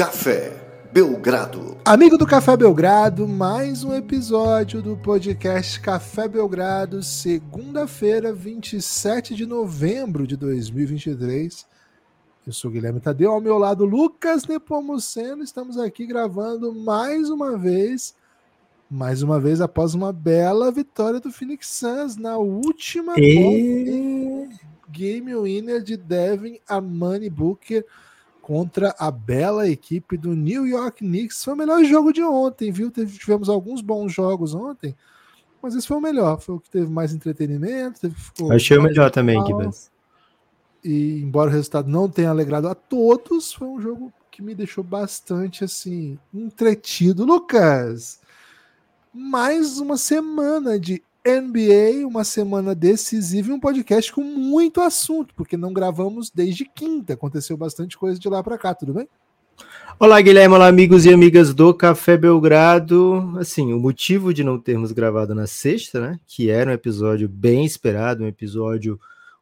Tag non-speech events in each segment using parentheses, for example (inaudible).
Café Belgrado. Amigo do Café Belgrado, mais um episódio do podcast Café Belgrado, segunda-feira, 27 de novembro de 2023. Eu sou Guilherme Tadeu, ao meu lado Lucas Nepomuceno. Estamos aqui gravando mais uma vez, mais uma vez após uma bela vitória do Phoenix Suns na última E... game winner de Devin Armani Booker contra a bela equipe do New York Knicks. Foi o melhor jogo de ontem, viu? Tivemos alguns bons jogos ontem, mas esse foi o melhor. Foi o que teve mais entretenimento. Teve, ficou Achei o melhor também. Gibas. E embora o resultado não tenha alegrado a todos, foi um jogo que me deixou bastante assim entretido. Lucas, mais uma semana de NBA, uma semana decisiva e um podcast com muito assunto, porque não gravamos desde quinta. Aconteceu bastante coisa de lá para cá, tudo bem? Olá, Guilherme, olá, amigos e amigas do Café Belgrado. Assim, o motivo de não termos gravado na sexta, né, que era um episódio bem esperado, um episódio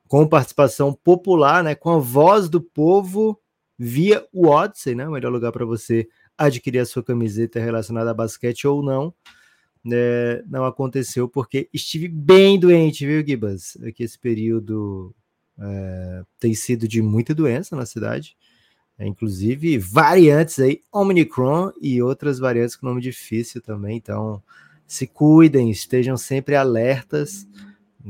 com participação popular, né, com a voz do povo via o Odyssey, né, o melhor lugar para você adquirir a sua camiseta relacionada a basquete ou não, né, não aconteceu porque estive bem doente, viu, Gibas? É que esse período é, tem sido de muita doença na cidade. É, inclusive variantes aí, Omicron e outras variantes com nome difícil também. Então, se cuidem, estejam sempre alertas.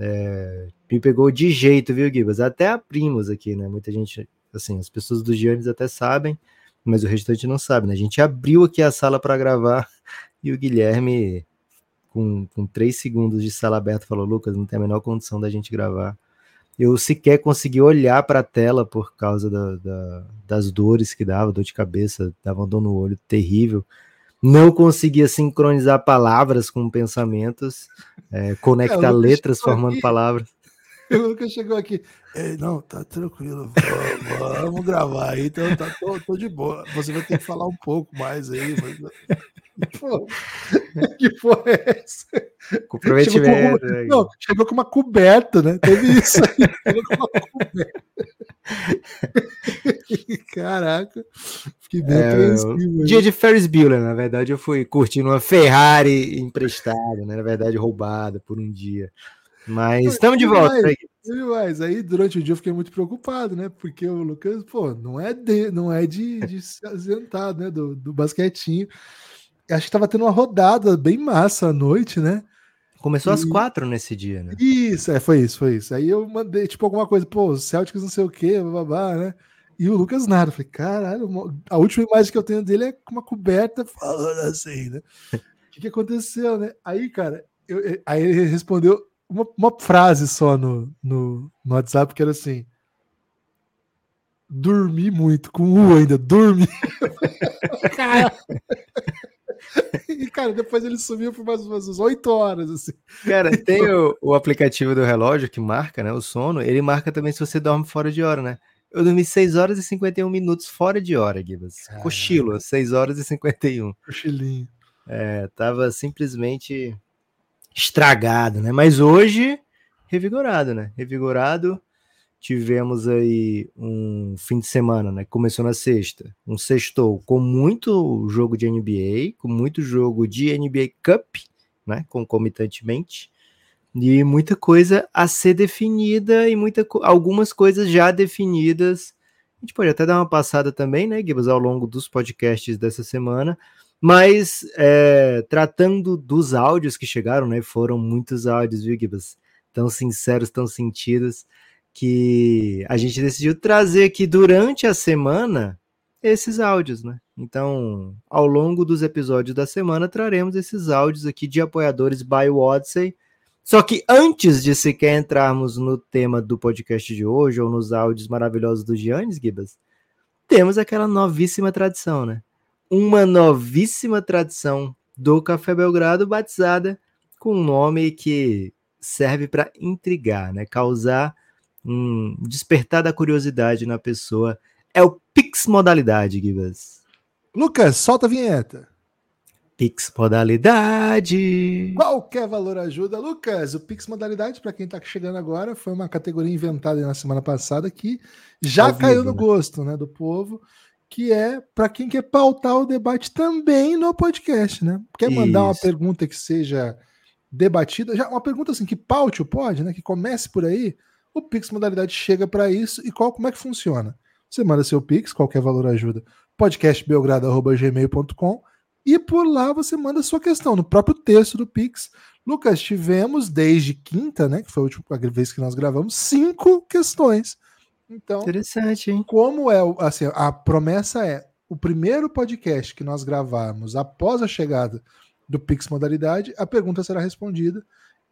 É, me pegou de jeito, viu, Gibas? Até abrimos aqui, né? Muita gente, assim, as pessoas do Giannis até sabem, mas o restante não sabe, né? A gente abriu aqui a sala para gravar (laughs) e o Guilherme, com, com três segundos de sala aberta, falou: Lucas, não tem a menor condição da gente gravar eu sequer consegui olhar para a tela por causa da, da, das dores que dava, dor de cabeça, dava dor no olho terrível. Não conseguia sincronizar palavras com pensamentos, é, conectar É, letras formando aqui. palavras. (laughs) O Lucas chegou aqui. "Ei, não, tá tranquilo. Vamos, vamos gravar aí. Então, tá, tô, tô de boa. Você vai ter que falar um pouco mais aí. Mas... Pô, (laughs) que porra é essa? Comprometimento. Chegou né? com, não, chegou com uma coberta, né? Teve isso aí. (laughs) Chegou com uma coberta. (laughs) Caraca. Fiquei bem É, aí. Dia de Ferris Bueller, na verdade, eu fui curtindo uma Ferrari emprestada, né? Na verdade, roubada por um dia. Mas estamos de volta. Mas- né? Mais. Aí durante o dia eu fiquei muito preocupado, né? Porque o Lucas, pô, não é de, não é de, de se ausentar, né? Do, do basquetinho. Acho que tava tendo uma rodada bem massa à noite, né? Começou às E- quatro nesse dia, né? Isso, é, foi isso, foi isso. Aí eu mandei, tipo, alguma coisa, pô, Celtics não sei o quê, babá, né? E o Lucas nada. Eu Falei, caralho, a última imagem que eu tenho dele é com uma coberta falando assim, né? O (laughs) que, que aconteceu, né? Aí, cara, eu- eu- aí ele respondeu uma, uma frase só no, no, no WhatsApp que era assim. Dormi muito, com U ainda, dormi. (laughs) (laughs) e, cara, depois ele sumiu por mais umas 8 horas, assim. Cara, tem o, o aplicativo do relógio que marca, né? O sono, ele marca também se você dorme fora de hora, né? Eu dormi 6 horas e 51 minutos fora de hora, Gibas. Cochilo, 6 horas e 51. Cochilinho. É, tava simplesmente estragado, né? Mas hoje, revigorado, né? Revigorado. Tivemos aí um fim de semana, né? Começou na sexta. Um sextou com muito jogo de NBA, com muito jogo de NBA Cup, né? Concomitantemente. E muita coisa a ser definida e muita, algumas coisas já definidas. A gente pode até dar uma passada também, né, Gibas, ao longo dos podcasts dessa semana. Mas é, tratando dos áudios que chegaram, né? Foram muitos áudios, viu, Gibas? Tão sinceros, tão sentidos, que a gente decidiu trazer aqui durante a semana esses áudios, né? Então, ao longo dos episódios da semana, traremos esses áudios aqui de apoiadores by Odyssey. Só que antes de sequer entrarmos no tema do podcast de hoje, ou nos áudios maravilhosos do Giannis, Gibas, temos aquela novíssima tradição, né? uma novíssima tradição do Café Belgrado, batizada com um nome que serve para intrigar, né? causar um despertar da curiosidade na pessoa. É o Pix Modalidade, Gibas. Lucas, solta a vinheta. Pix Modalidade. Qualquer valor ajuda. Lucas, o Pix Modalidade, para quem está chegando agora, foi uma categoria inventada na semana passada que já caiu no né? gosto né, do povo. que é para quem quer pautar o debate também no podcast, né? Quer mandar uma Isso. pergunta que seja debatida, já uma pergunta assim que paute o pod, né? Que comece por aí. O Pix Modalidade chega para isso e qual como é que funciona? Você manda seu Pix, qualquer valor ajuda, podcastbelgrado@gmail.com e por lá você manda sua questão no próprio texto do Pix. Lucas, tivemos desde quinta, né, que foi a última vez que nós gravamos, cinco questões. Então, Interessante, hein? como é assim, a promessa é o primeiro podcast que nós gravarmos após a chegada do Pix Modalidade, a pergunta será respondida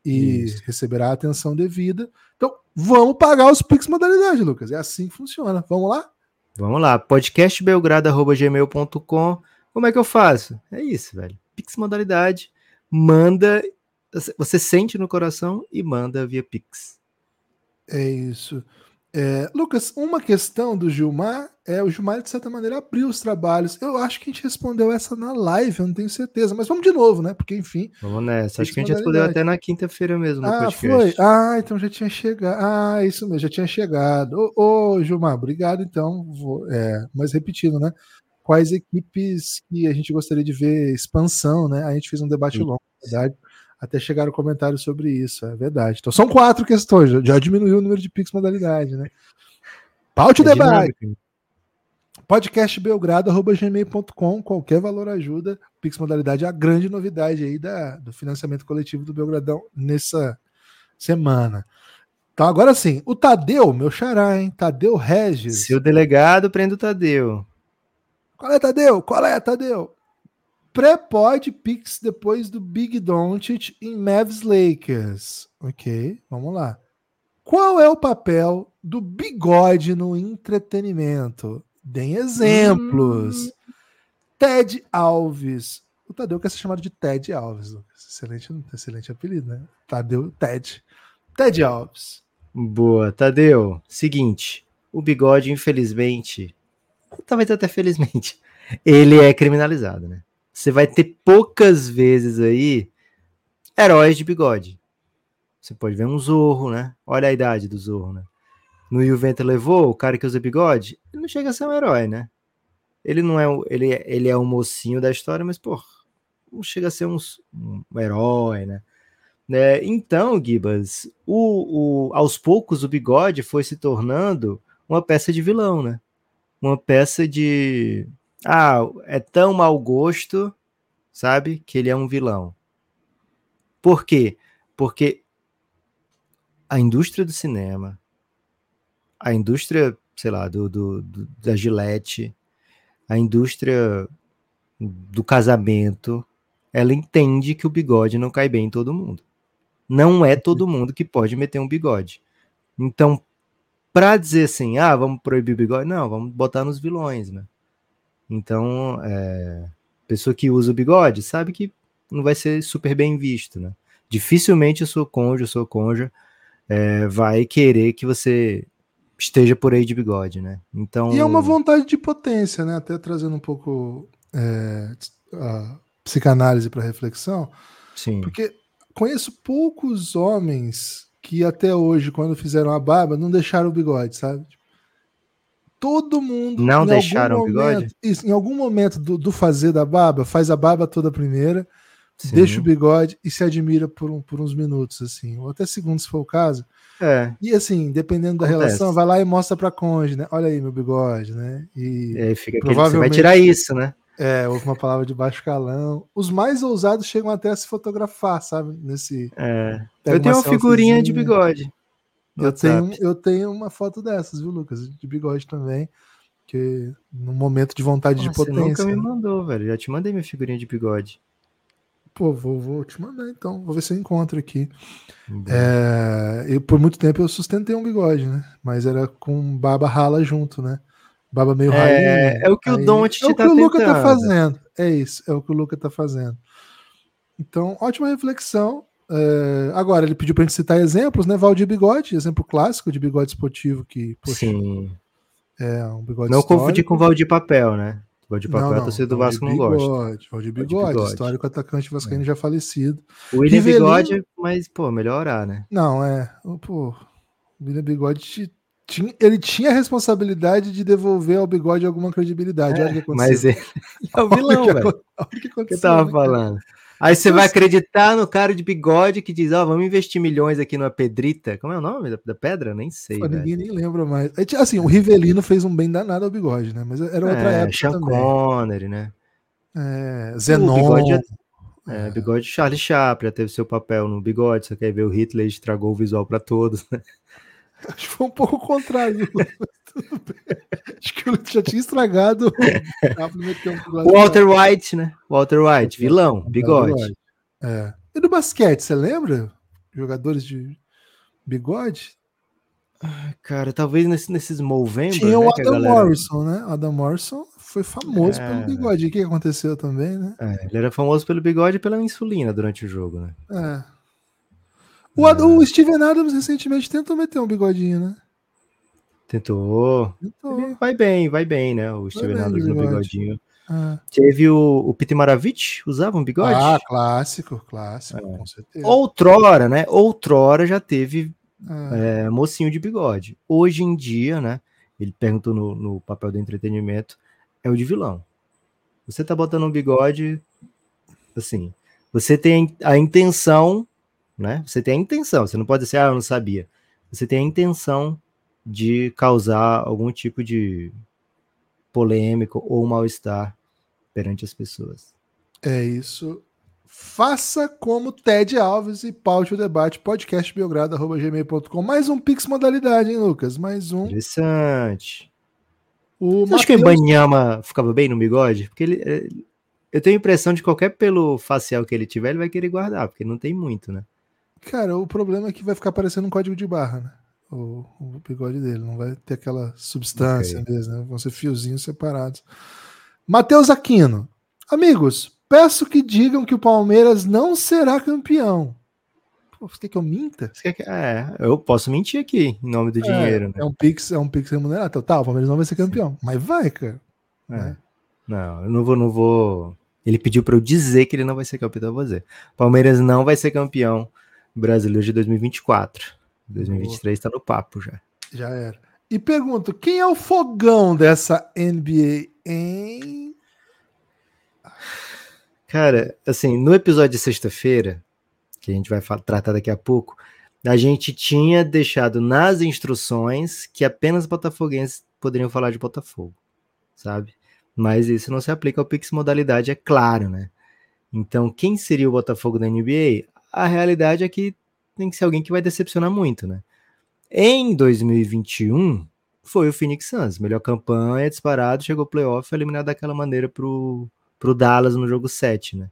e Isso. receberá a atenção devida. Então, vamos pagar os Pix Modalidade, Lucas. É assim que funciona. Vamos lá? Vamos lá, podcastbelgrado.gmail.com. Como é que eu faço? É isso, velho. Pix modalidade, manda, você sente no coração e manda via Pix. É isso. É, Lucas, uma questão do Gilmar é o Gilmar, de certa maneira, abriu os trabalhos. Eu acho que a gente respondeu essa na live, eu não tenho certeza, mas vamos de novo, né? Porque, enfim. Vamos nessa. Acho que a gente respondeu até na quinta-feira mesmo no ah, podcast. foi? Ah, então já tinha chegado. Ah, isso mesmo, já tinha chegado. Ô, ô, Gilmar, obrigado, então. Vou, é, mas repetindo, né? Quais equipes que a gente gostaria de ver expansão, né? A gente fez um debate Sim. longo, na verdade. Até chegaram comentários sobre isso, é verdade. Então são quatro questões, já, diminuiu o número de Pix modalidade, né? Paute o É debate dinâmico. podcastbelgrado.gmail.com, qualquer valor ajuda. Pix Modalidade é a grande novidade aí da, do financiamento coletivo do Belgradão nessa semana. Então, agora sim, o Tadeu, meu xará, hein? Tadeu Regis. Seu delegado prende o Tadeu. Qual é, Tadeu? Qual é, Tadeu? Pré-pod Pix depois do Big Doncic em Mavs Lakers. Ok, vamos lá. Qual é o papel do bigode no entretenimento? Deem exemplos. Ted Alves. O Tadeu quer ser chamado de Ted Alves. Excelente, excelente apelido, né? Tadeu Ted. Ted Alves. Boa, Tadeu. Seguinte, o bigode, infelizmente, talvez até felizmente, (laughs) ele é criminalizado, né? Você vai ter poucas vezes aí heróis de bigode. Você pode ver um Zorro, né? Olha a idade do Zorro, né? No o Vento Levou, o cara que usa bigode, ele não chega a ser um herói, né? Ele não é, o- ele, é- ele é mocinho da história, mas, pô, não chega a ser um, um herói, né? né? Então, Gibas, o, o, aos poucos o bigode foi se tornando uma peça de vilão, né? Uma peça de. Ah, é tão mau gosto, sabe? Que ele é um vilão. Por quê? Porque a indústria do cinema, a indústria, sei lá, do, do, do- da Gillette, a indústria do casamento, ela entende que o bigode não cai bem em todo mundo. Não é todo mundo que pode meter um bigode. Então, para dizer assim, ah, vamos proibir o bigode, não, vamos botar nos vilões, né? Então, é, pessoa que usa o bigode sabe que não vai ser super bem visto, né? Dificilmente o seu cônjuge, o seu cônjuge é, vai querer que você esteja por aí de bigode, né? Então, E é uma vontade de potência, né? Até trazendo um pouco é, a psicanálise para reflexão. sim, Porque conheço poucos homens que até hoje, quando fizeram a barba, não deixaram o bigode, sabe? Todo mundo. Não deixaram o algum bigode? momento- Isso, em algum momento do, do fazer da barba, faz a barba toda primeira, sim. deixa o bigode e se admira por, um- por uns minutos, assim, ou até segundos, se for o caso. É, E assim, dependendo da Acontece. relação, vai lá e mostra pra cônjuge, né? Olha aí meu bigode, né? E e aí fica aquele, você vai Provavelmente- tirar isso, né? é, houve uma palavra de baixo calão. Os mais ousados chegam até a se fotografar, sabe? Nesse. É. Eu tenho uma figurinha de bigode. Eu tenho, WhatsApp. eu tenho uma foto dessas, viu, Lucas? De bigode também. Que no momento de vontade Ah, de Você nunca potência. me né? mandou, velho. Já te mandei minha figurinha de bigode. Pô, vou, vou te mandar então. Vou ver se eu encontro aqui. É, eu, por muito tempo eu sustentei um bigode, né? Mas era com barba rala junto, né? Barba meio É, é o que o Don't É o tá que o Luca tá tentando. fazendo. É isso, é o que o Luca tá fazendo. Então, ótima reflexão. É, agora, ele pediu pra gente citar exemplos, né? Valdir Bigode, exemplo clássico de bigode esportivo que, poxa, Sim. é um bigode Não histórico. confundir com o Valdir Papel, né? Valdir Papel, a torcida do Vasco não gosta. Bigode, Valdir Bigode, Bigode. histórico atacante vascaíno já falecido. O William Rivelino- Bigode, mas, pô, melhor orar, né? Não, é. Pô, o William Bigode tinha, ele tinha a responsabilidade de devolver ao bigode alguma credibilidade. (laughs) Olha o que É, aconteceu. mas ele é o vilão, velho. olha o que que eu aconteceu, tava né, cara? Aí você vai acreditar no cara de bigode que diz, ó, vamos investir milhões aqui numa pedrita. Como é o nome da, da pedra? Nem sei, Pô, ninguém nem lembra mais. É, Assim, o Rivelino fez um bem danado ao bigode, né? Mas era outra É, época Sean também. Connery, né? É, O Zenon. bigode já- É, bigode Charlie Chaplin já teve seu papel no bigode, só que aí veio o Hitler e estragou o visual pra todos. né? (laughs) Acho que foi um pouco o contrário. (laughs) (laughs) Acho que ele já tinha estragado. (laughs) Walter White, né? Walter White, vilão, bigode. É. E do basquete, você lembra? Jogadores de bigode? Cara, talvez nesse, nesses Movember, Tinha né, o Adam galera- Morrison, né? O Adam Morrison foi famoso É. pelo bigode. O que aconteceu também, né? É, ele era famoso pelo bigode e pela insulina durante o jogo, né? É. O, Ad- o Steven Adams recentemente tentou meter um bigodinho, né? Tentou. Tentou. Ele vai bem, vai bem, né? O Steven Adams no bigodinho. Ah. Teve o, o Pete Maravich, usava um bigode? Ah, clássico, clássico, É. com certeza. Outrora, né? Outrora já teve Ah, é, mocinho de bigode. Hoje em dia, né? Ele perguntou no, no papel do entretenimento, é o de vilão. Você tá botando um bigode, assim, você tem a intenção, né? Você tem a intenção, você não pode dizer, ah, eu não sabia. Você tem a intenção de causar algum tipo de polêmico ou mal-estar perante as pessoas. É isso. Faça como Ted Alves e paute o debate podcastbiogrado.gmail.com. Mais um Pix modalidade, hein, Lucas? Mais um. Interessante. O Você acha que o Ibanyama ficava bem no bigode? Porque ele, é, eu tenho a impressão de que qualquer pelo facial que ele tiver, ele vai querer guardar, porque não tem muito, né? Cara, o problema é que vai ficar parecendo um código de barra, né? O, o bigode dele. Não vai ter aquela substância Ok. mesmo, né? Vão ser fiozinhos separados. Matheus Aquino. Amigos, peço que digam que o Palmeiras não será campeão. Pô, você quer que eu minta? Que- É, eu posso mentir aqui, em nome do dinheiro, É um Pix, é um Pix remunerado. Então, Tá, o Palmeiras não vai ser campeão. Mas vai, cara. né? É. Não, eu não vou, não vou. Ele pediu para eu dizer que ele não vai ser campeão, então eu vou dizer. Palmeiras não vai ser campeão brasileiro de 2024. 2023 tá no papo já. Já era. E pergunto, quem é o fogão dessa NBA, hein? Cara, assim, no episódio de sexta-feira, que a gente vai tratar daqui a pouco, a gente tinha deixado nas instruções que apenas botafoguenses poderiam falar de Botafogo, sabe? Mas isso não se aplica ao Pix modalidade, é claro, né? Então, quem seria o Botafogo da NBA? A realidade é que tem que ser alguém que vai decepcionar muito, né? Em 2021, foi o Phoenix Suns, melhor campanha, disparado, chegou ao playoff, eliminado daquela maneira pro, pro Dallas no jogo 7, né?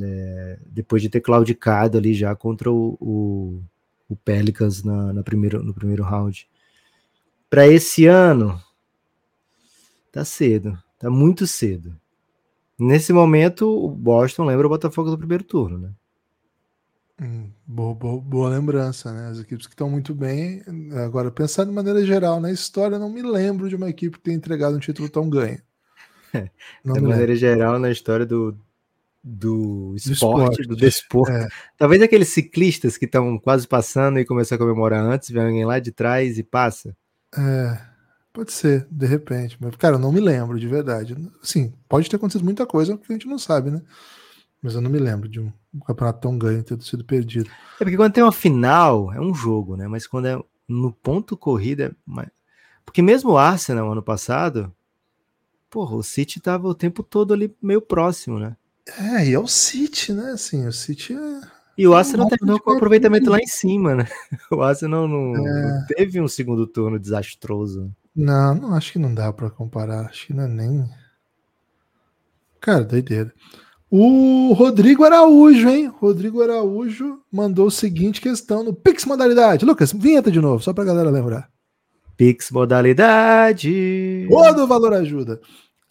É, depois de ter claudicado ali já contra o, o, o Pelicans na, na primeiro, no primeiro round. Para esse ano, tá cedo, tá muito cedo. Nesse momento, o Boston lembra o Botafogo do primeiro turno, né? Hum, boa, boa- boa lembrança, né? As equipes que estão muito bem. Agora, pensar de maneira geral na história, não me lembro de uma equipe tenha entregado um título tão ganho. (laughs) Não de me lembro. maneira geral, na história do, do esporte, esporte, do desporto. é. Talvez aqueles ciclistas que estão quase passando e começam a comemorar antes, vem alguém lá de trás e passa. É, pode ser, de repente. Mas, cara, eu não me lembro, de verdade. Sim, pode ter acontecido muita coisa que a gente não sabe, né? Mas eu não me lembro de um, um campeonato tão ganho ter sido perdido. É porque quando tem uma final, é um jogo, né? Mas quando é no ponto corrida. é Porque mesmo o Arsenal, ano passado, porra, o City tava o tempo todo ali meio próximo, né? É, e é o City, né? Assim, o City é. E o Arsenal terminou com o aproveitamento lá em cima, né? (laughs) O Arsenal não, É. não teve um segundo turno desastroso. Não, não acho que não dá pra comparar. Acho que não é nem. Cara, doideira. O Rodrigo Araújo, hein? Rodrigo Araújo mandou o seguinte questão no Pix Modalidade. Lucas, vinheta de novo, só pra galera lembrar. Pix modalidade. Todo valor ajuda.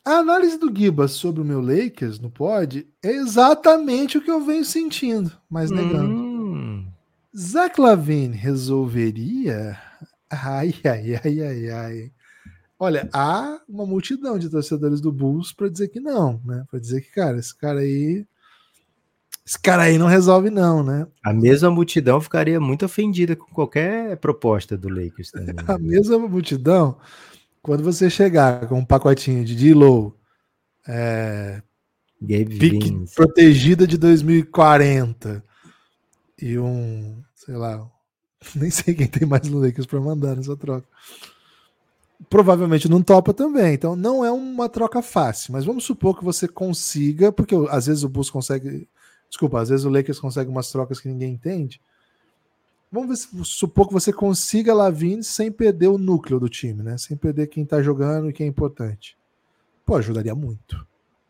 A análise do Gibas sobre o meu Lakers no pod é exatamente o que eu venho sentindo, mas negando. Hum, Zach Lavine resolveria? Ai, ai, ai, ai, ai. Olha, há uma multidão de torcedores do Bulls para dizer que não, né? Para dizer que, cara, esse cara aí, esse cara aí não resolve, não, né? A mesma multidão ficaria muito ofendida com qualquer proposta do Lakers (laughs) também. A mesma multidão, quando você chegar com um pacotinho de D-Low, é, pique protegida de 2040 e um, sei lá, (laughs) nem sei quem tem mais no Lakers para mandar nessa troca. Provavelmente não topa também, então não é uma troca fácil, mas vamos supor que você consiga, porque às vezes o Bulls consegue, desculpa, às vezes o Lakers consegue umas trocas que ninguém entende. Vamos ver se, supor que você consiga Lavine sem perder o núcleo do time, né? Sem perder quem tá jogando e quem é importante. Pô, ajudaria muito.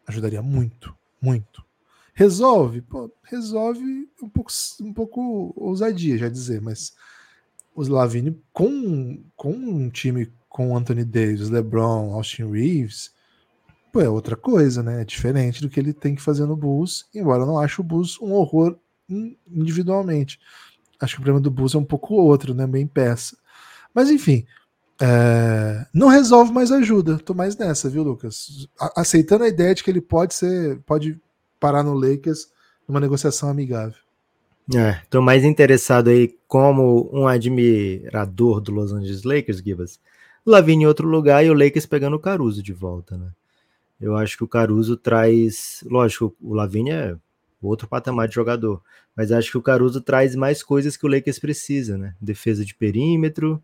Ajudaria muito, muito. Resolve? Pô, resolve um pouco, um pouco ousadia, já dizer, mas os Lavine com, com um time com Anthony Davis, LeBron, Austin Reeves, pô, é outra coisa, né? É diferente do que ele tem que fazer no Bulls, embora eu não ache o Bulls um horror individualmente. Acho que o problema do Bulls é um pouco outro, né? Bem peça. Mas enfim, é, não resolve, mas ajuda. Tô mais nessa, viu, Lucas? A aceitando a ideia de que ele pode ser, pode parar no Lakers numa negociação amigável. É, tô mais interessado aí como um admirador do Los Angeles Lakers, Gibas. Lavine em outro lugar e o Lakers pegando o Caruso de volta, né? Eu acho que o Caruso traz, lógico, o Lavine é outro patamar de jogador, mas acho que o Caruso traz mais coisas que o Lakers precisa, né? Defesa de perímetro,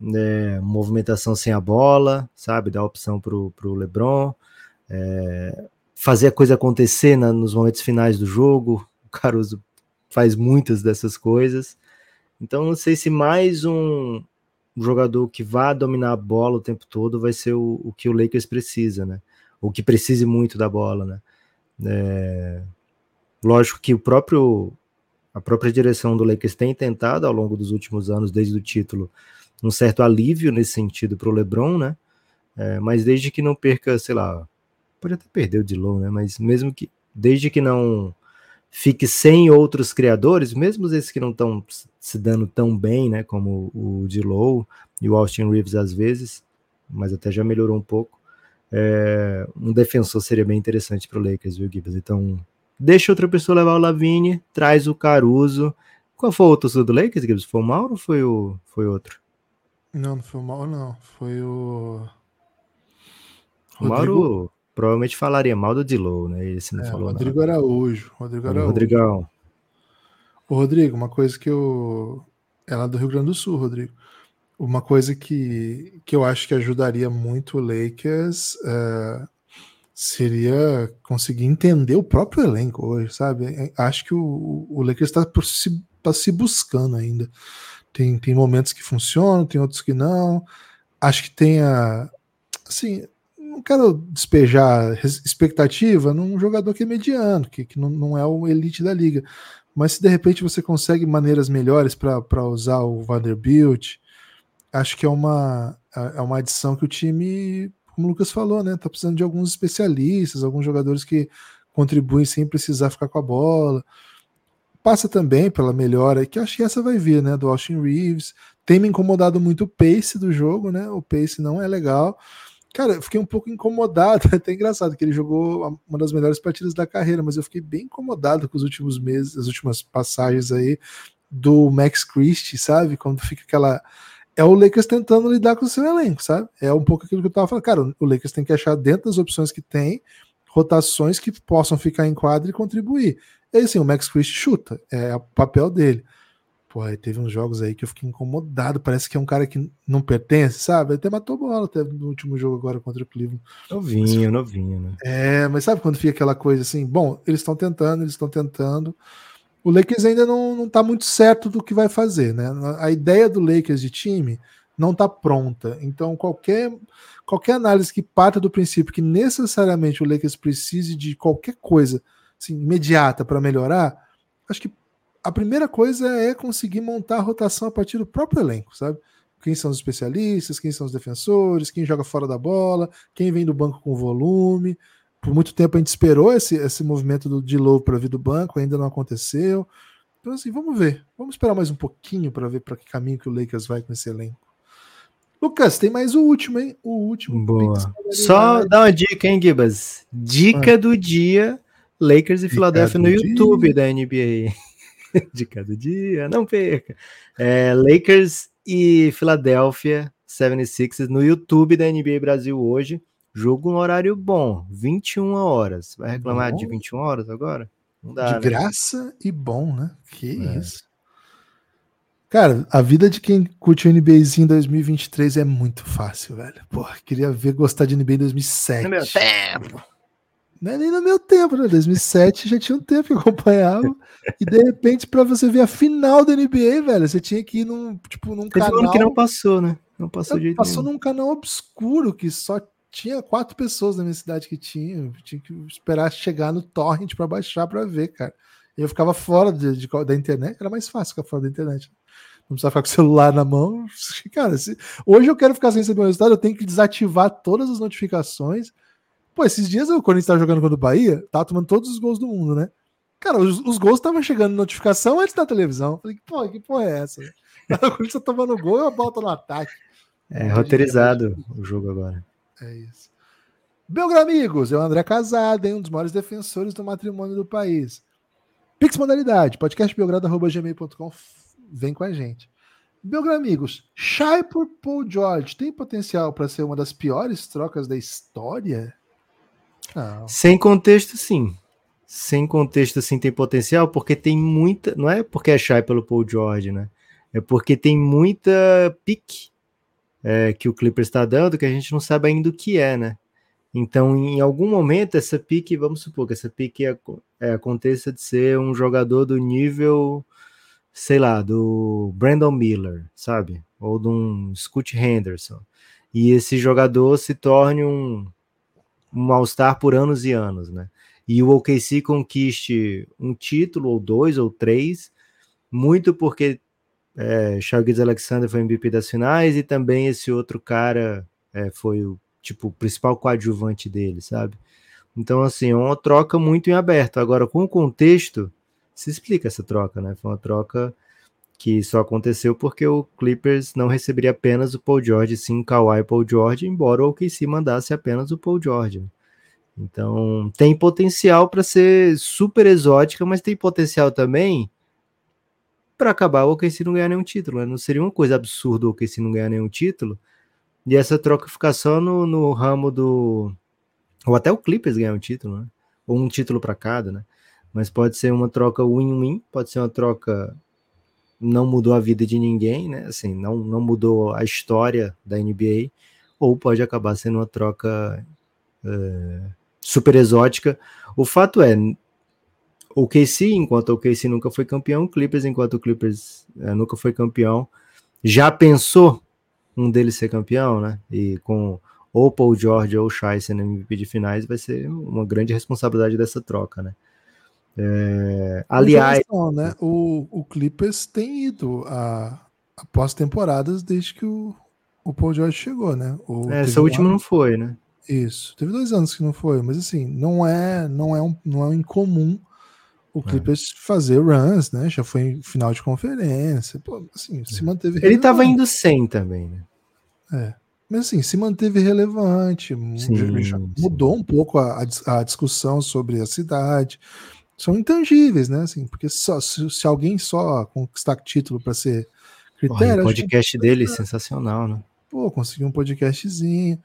né? movimentação sem a bola, sabe? Dar opção pro, pro LeBron, é... fazer a coisa acontecer na, nos momentos finais do jogo. O Caruso faz muitas dessas coisas. Então, não sei se mais um, jogador que vá dominar a bola o tempo todo vai ser o, o que o Lakers precisa, né? O que precise muito da bola, né? É... Lógico que o próprio a própria direção do Lakers tem tentado ao longo dos últimos anos, desde o título, um certo alívio nesse sentido para o LeBron, né? É, mas desde que não perca, sei lá, pode até perder o Dilon, né? Mas mesmo que desde que não fique sem outros criadores, mesmo esses que não estão se dando tão bem, né, como o Dilow e o Austin Reeves às vezes, mas até já melhorou um pouco. É, um defensor seria bem interessante para o Lakers, viu, Gibbs? Então, deixa outra pessoa levar o Lavigne, traz o Caruso. Qual foi o outro do Lakers, Gibbs? Foi o Mauro ou foi, o, foi outro? Não, não foi o Mauro, não. Foi o. O Mauro provavelmente falaria mal do Dilow, né? Esse não é, falou Rodrigo nada. Araújo. Rodrigo Araújo. Rodrigão. Ô, Rodrigo, uma coisa que eu. É lá do Rio Grande do Sul, Rodrigo. Uma coisa que, que eu acho que ajudaria muito o Lakers uh, seria conseguir entender o próprio elenco hoje, sabe? Acho que o, o Lakers está se, tá se buscando ainda. Tem, tem momentos que funcionam, tem outros que não. Acho que tem a. Assim, não quero despejar expectativa num jogador que é mediano, que, que não, não é o elite da liga. Mas se de repente você consegue maneiras melhores para usar o Vanderbilt, acho que é uma, é uma adição que o time, como o Lucas falou, né? Tá precisando de alguns especialistas, alguns jogadores que contribuem sem precisar ficar com a bola. Passa também pela melhora, que acho que essa vai vir, né? Do Austin Reeves. Tem me incomodado muito o pace do jogo, né? O pace não é legal. Cara, eu fiquei um pouco incomodado, é (laughs) até engraçado que ele jogou uma das melhores partidas da carreira, mas eu fiquei bem incomodado com os últimos meses, as últimas passagens aí do Max Christie, sabe? Quando fica aquela. É o Lakers tentando lidar com o seu elenco, sabe? É um pouco aquilo que eu tava falando. Cara, o Lakers tem que achar dentro das opções que tem, rotações que possam ficar em quadra e contribuir. E assim, o Max Christie chuta, é o papel dele. Pô, aí teve uns jogos aí que eu fiquei incomodado. Parece que é um cara que não pertence, sabe? Até matou bola até no último jogo agora contra o Cleveland. Novinho, novinho, né? É, mas sabe quando fica aquela coisa assim? Bom, eles estão tentando, eles estão tentando. O Lakers ainda não, não tá muito certo do que vai fazer, né? A ideia do Lakers de time não tá pronta. Então, qualquer, qualquer análise que parta do princípio que necessariamente o Lakers precise de qualquer coisa assim, imediata para melhorar, acho que a primeira coisa é conseguir montar a rotação a partir do próprio elenco, sabe? Quem são os especialistas, quem são os defensores, quem joga fora da bola, quem vem do banco com volume. Por muito tempo a gente esperou esse, esse movimento do, de low para vir do banco, ainda não aconteceu. Então, assim, vamos ver. Vamos esperar mais um pouquinho para ver para que caminho que o Lakers vai com esse elenco. Lucas, tem mais o último, hein? O último. Boa. Só dá uma dica, hein, Gibas? Dica ah. do dia Lakers e Philadelphia no YouTube dia. da NBA. (laughs) de cada dia, não perca. É, Lakers e Philadelphia 76ers no YouTube da NBA Brasil hoje. Jogo no horário bom, 21 horas. Vai reclamar bom. de 21 horas agora? Não dá, de né? graça e bom, né? Que é. isso. Cara, a vida de quem curte o NBAzinho em 2023 é muito fácil, velho. Porra, queria ver gostar de NBA em 2007. No meu tempo. Não é nem no meu tempo, né? 2007 já tinha um tempo que eu acompanhava. (laughs) e de repente, para você ver a final da NBA, velho, você tinha que ir num, tipo, num Teve canal. Que não passou, né? Não passou de Passou nenhum. num canal obscuro que só tinha quatro pessoas na minha cidade que tinha. Tinha que esperar chegar no torrent para baixar para ver, cara. E eu ficava fora de, de, da internet, era mais fácil ficar fora da internet não precisa ficar com o celular na mão. (laughs) Cara, se, hoje eu quero ficar sem receber o resultado, eu tenho que desativar todas as notificações. Pô, esses dias o Corinthians estava jogando contra o Bahia, tava tomando todos os gols do mundo, né? Cara, os, os gols estavam chegando notificação antes da televisão. Falei, pô, que porra é essa? (laughs) O Corinthians tá tomando gol e a bola tá no ataque. É roteirizado o jogo agora. É isso. Belgra amigos, eu André Casado, um dos maiores defensores do matrimônio do país. Pix modalidade, podcastbelgrado.gmail.com vem com a gente. Meus amigos, Shai por Paul George tem potencial para ser uma das piores trocas da história? Não. Sem contexto, sim. Sem contexto, sim, tem potencial, porque tem muita. Não é porque é Shai pelo Paul George, né? É porque tem muita pique é, que o Clippers está dando que a gente não sabe ainda o que é, né? Então, em algum momento, essa pique, vamos supor que essa pique é, é, aconteça de ser um jogador do nível sei lá, do Brandon Miller, sabe? Ou de um Scott Henderson. E esse jogador se torne um, um All-Star por anos e anos, né? E o OKC conquiste um título, ou dois, ou três, muito porque é, Charles Alexander foi MVP das finais e também esse outro cara é, foi o tipo o principal coadjuvante dele, sabe? Então, assim, é uma troca muito em aberto. Agora, com o contexto, se explica essa troca, né? Foi uma troca que só aconteceu porque o Clippers não receberia apenas o Paul George, sim Kawhi e Paul George, embora o OKC mandasse apenas o Paul George. Então, tem potencial para ser super exótica, mas tem potencial também para acabar o OKC não ganhar nenhum título. Né? Não seria uma coisa absurda o OKC não ganhar nenhum título e essa troca ficar só no, no ramo do. Ou até o Clippers ganhar um título, né? Ou um título para cada, né? mas pode ser uma troca win-win, pode ser uma troca não mudou a vida de ninguém, né? Assim, não, não mudou a história da NBA, ou pode acabar sendo uma troca é, super exótica. O fato é, o KC, enquanto o KC nunca foi campeão, o Clippers, enquanto o Clippers é, nunca foi campeão, já pensou um deles ser campeão, né? E com ou Paul George ou Shai sendo MVP de finais, vai ser uma grande responsabilidade dessa troca, né? É, aliás, não, né? o, o Clippers tem ido a, a pós-temporadas desde que o, o Paul George chegou, né? O, essa última um não foi, né? Isso, teve dois anos que não foi, mas assim, não é, não é, um, não é incomum o é. Clippers é. fazer runs, né? Já foi em final de conferência, pô, assim, é. se manteve. Ele estava indo sem também, né? É. Mas assim, se manteve relevante, sim, mudou sim. um pouco a, a, discussão sobre a cidade são intangíveis, né? Assim, porque só, se, se alguém só conquistar título para ser critério. o podcast dele é sensacional, né? Pô, conseguiu um podcastzinho.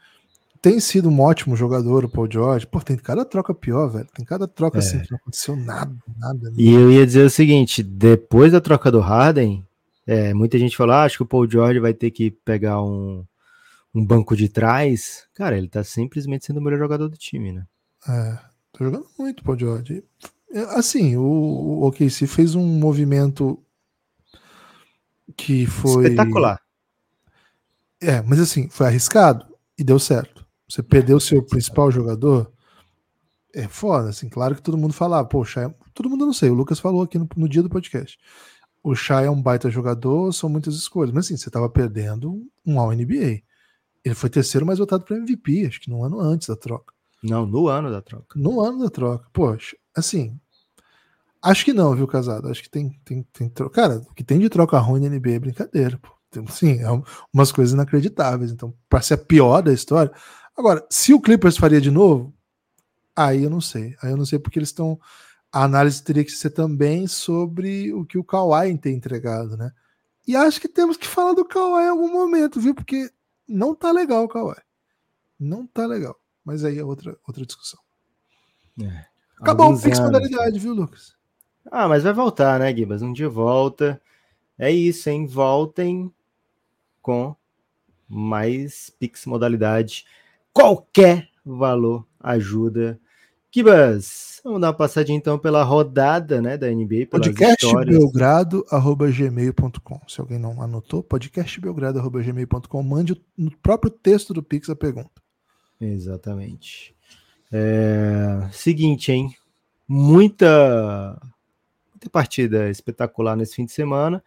Tem sido um ótimo jogador, o Paul George. Pô, tem cada troca pior, velho. Tem cada troca é. assim que não aconteceu nada, nada. E eu ia dizer o seguinte: depois da troca do Harden, é, muita gente falou: ah, acho que o Paul George vai ter que pegar um, um banco de trás. Cara, ele tá simplesmente sendo o melhor jogador do time, né? É, tá jogando muito, Paul George. É, assim, o, o OKC fez um movimento que foi. Espetacular. É, mas assim, foi arriscado e deu certo. Você perdeu o seu principal jogador, é foda, assim. Claro que todo mundo falava, pô, Shai, todo mundo não sei, o Lucas falou aqui no, no dia do podcast. O Shai é um baita jogador, são muitas escolhas. Mas assim, você tava perdendo um All-NBA. Ele foi terceiro mais votado para MVP, acho que no ano antes da troca. Não, no ano da troca. No ano da troca. Poxa, assim, acho que não, viu, Casado? Acho que tem, tem, tem troca. Cara, o que tem de troca ruim na NBA é brincadeira, pô. Sim, é umas coisas inacreditáveis. Então, para ser a pior da história. Agora, se o Clippers faria de novo, Aí eu não sei. Aí eu não sei porque eles estão. A análise teria que ser também sobre o que o Kawhi tem entregado, né? E acho que temos que falar do Kawhi em algum momento, viu? Porque não tá legal o Kawhi. Não tá legal. Mas aí é outra, outra discussão. É. Acabou o Pix modalidade, viu, Lucas? Ah, mas vai voltar, né, Gibas? Um dia volta. É isso, hein? Voltem com mais Pix modalidade. Qualquer valor ajuda. Kibas, vamos dar uma passadinha então pela rodada né, da NBA. Podcastbelgrado.gmail.com. Se alguém não anotou, podcastbelgrado.gmail.com. Mande no próprio texto do Pix a pergunta. Exatamente. É... Seguinte, hein? Muita, muita partida espetacular nesse fim de semana.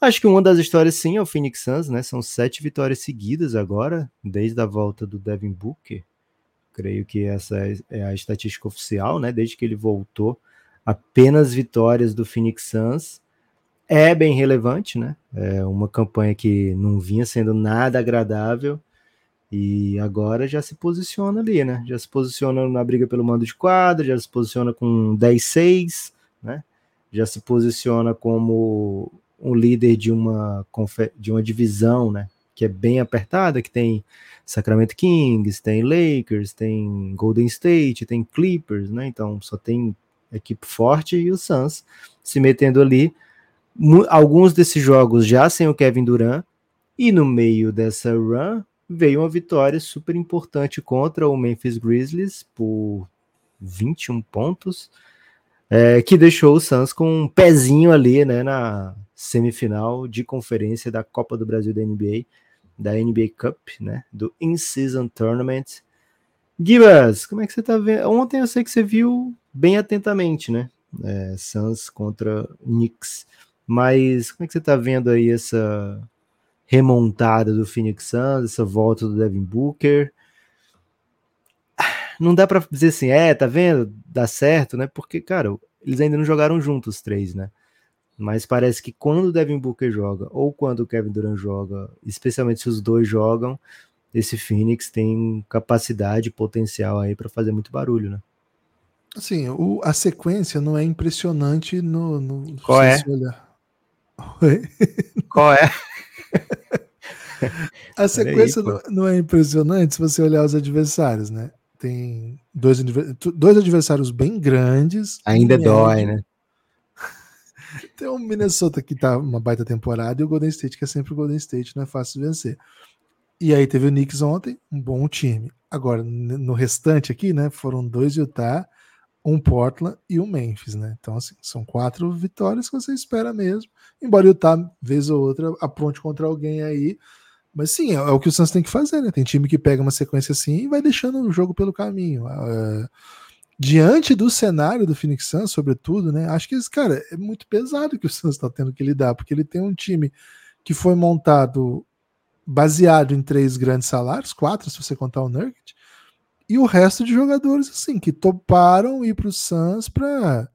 Acho que uma das histórias, sim, é o Phoenix Suns, né? São sete vitórias seguidas agora, desde a volta do Devin Booker. Creio que essa é a estatística oficial, né? Desde que ele voltou, apenas vitórias do Phoenix Suns. É bem relevante, né? É uma campanha que não vinha sendo nada agradável e agora já se posiciona ali, né? Já se posiciona na briga pelo mando de quadra, já se posiciona com 10-6, né? Já se posiciona como um líder de uma, de uma divisão, né? Que é bem apertada, que tem Sacramento Kings, tem Lakers, tem Golden State, tem Clippers, né? Então só tem equipe forte e o Suns se metendo ali. Alguns desses jogos já sem o Kevin Durant, e no meio dessa run, veio uma vitória super importante contra o Memphis Grizzlies por 21 pontos, é, que deixou o Suns com um pezinho ali né, na semifinal de conferência da Copa do Brasil da NBA, da NBA Cup, né, do In-Season Tournament. Gibas, como é que você tá vendo? Ontem eu sei que você viu bem atentamente, né? É, Suns contra Knicks. Mas como é que você tá vendo aí essa remontada do Phoenix Suns, essa volta do Devin Booker. Não dá para dizer assim, é, tá vendo? Dá certo, né? Porque, cara, eles ainda não jogaram juntos os três, né? Mas parece que quando o Devin Booker joga, ou quando o Kevin Durant joga, especialmente se os dois jogam, esse Phoenix tem capacidade, potencial aí para fazer muito barulho, né? Assim, o, a sequência não é impressionante no. no Qual é? Oi? Qual é? (laughs) A sequência aí, não é impressionante se você olhar os adversários, né? Tem dois, dois adversários bem grandes. Ainda dói, né? (laughs) Tem o Minnesota que tá uma baita temporada e o Golden State, que é sempre o Golden State, não é fácil de vencer. E aí teve o Knicks ontem, um bom time. Agora, no restante aqui, né? Foram dois Utah, um Portland e um Memphis, né? Então, assim, são quatro vitórias que você espera mesmo. Embora o Utah, vez ou outra, apronte contra alguém aí. Mas sim, é, é, o que o Santos tem que fazer, né? Tem time que pega uma sequência assim e vai deixando o jogo pelo caminho. Uh, diante do cenário do Phoenix Suns, sobretudo, né? Acho que, cara, é muito pesado que o Santos está tendo que lidar, porque ele tem um time que foi montado baseado em três grandes salários, quatro se você contar o Nurkic, e o resto de jogadores assim que toparam ir para o Suns para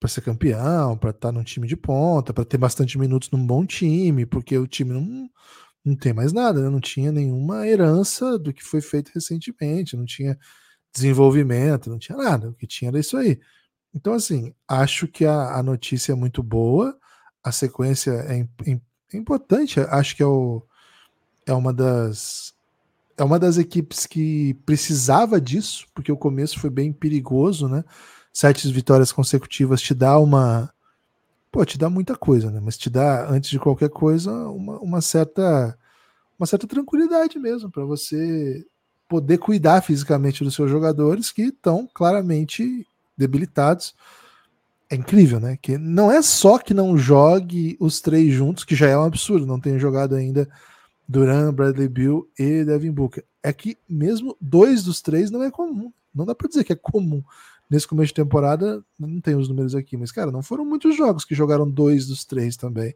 para ser campeão, para estar tá num time de ponta, para ter bastante minutos num bom time, porque o time não, não tem mais nada, né? não tinha nenhuma herança do que foi feito recentemente, não tinha desenvolvimento, não tinha nada, o que tinha era isso aí. Então, assim, acho que a, a notícia é muito boa, a sequência é, é, importante, acho que é, o, é uma das é uma das equipes que precisava disso, porque o começo foi bem perigoso, né? Sete vitórias consecutivas te dá uma. Pô, te dá muita coisa, né? Mas te dá, antes de qualquer coisa, uma, uma certa uma certa tranquilidade mesmo para você poder cuidar fisicamente dos seus jogadores que estão claramente debilitados. É incrível, né? Que não é só que não jogue os três juntos, que já é um absurdo, não tenha jogado ainda Duran, Bradley Bill e Devin Booker. É que mesmo dois dos três não é comum. Não dá para dizer que é comum. Nesse começo de temporada, não tem os números aqui, mas, cara, não foram muitos jogos que jogaram dois dos três também.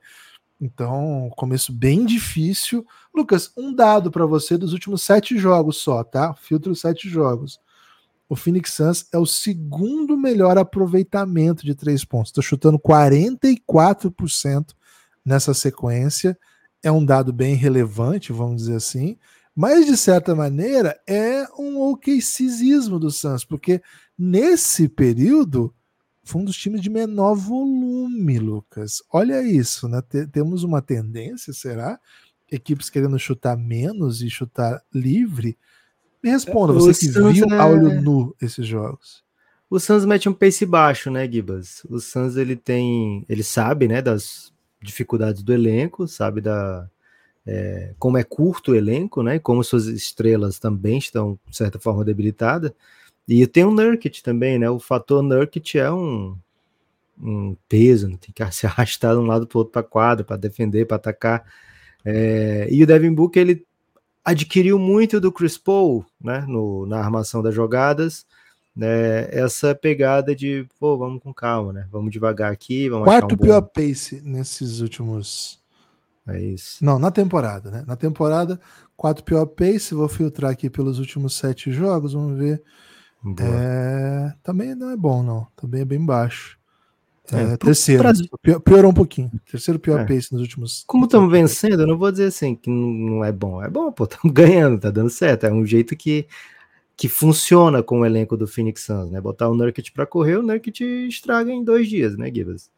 Então, começo bem difícil. Lucas, um dado para você dos últimos sete jogos só, tá? Filtro sete jogos. O Phoenix Suns é o segundo melhor aproveitamento de três pontos. Estou chutando 44% nessa sequência é um dado bem relevante, vamos dizer assim, Mas, de certa maneira, é um OKCismo do Suns, porque nesse período foi um dos times de menor volume, Lucas. Olha isso, né? Temos uma tendência, será? Equipes querendo chutar menos e chutar livre. Me responda, você que viu é... a olho nu esses jogos. O Suns mete um pace baixo, né, Gibas? O Suns ele tem, ele sabe, né, das dificuldades do elenco, sabe da é, como é curto o elenco, né? Como suas estrelas também estão, de certa forma, debilitadas. E tem o Nurkic também, né? O fator Nurkic é um, um peso, né? tem que (laughs) se arrastar de um lado para o outro para quadra, para defender, para atacar. É, e o Devin Booker, ele adquiriu muito do Chris Paul, né? No, na armação das jogadas, né? Essa pegada de, pô, vamos com calma, né? Vamos devagar aqui, vamos Quarto um pior bom... pace nesses últimos é isso. Não, na temporada, né? Na temporada, quatro pior pace. Vou filtrar aqui pelos últimos sete jogos, vamos ver. É... Também não é bom, não. Também é bem baixo. É, é, terceiro. Pra... Piorou um pouquinho. Terceiro pior é. pace nos últimos. Como estamos vencendo, eu não vou dizer assim que não é bom. É bom, pô, estamos (laughs) ganhando, tá dando certo. É um jeito que, que funciona com o elenco do Phoenix Suns, né? Botar o Nurkic para correr, o Nurkic estraga em dois dias, né, Gibas?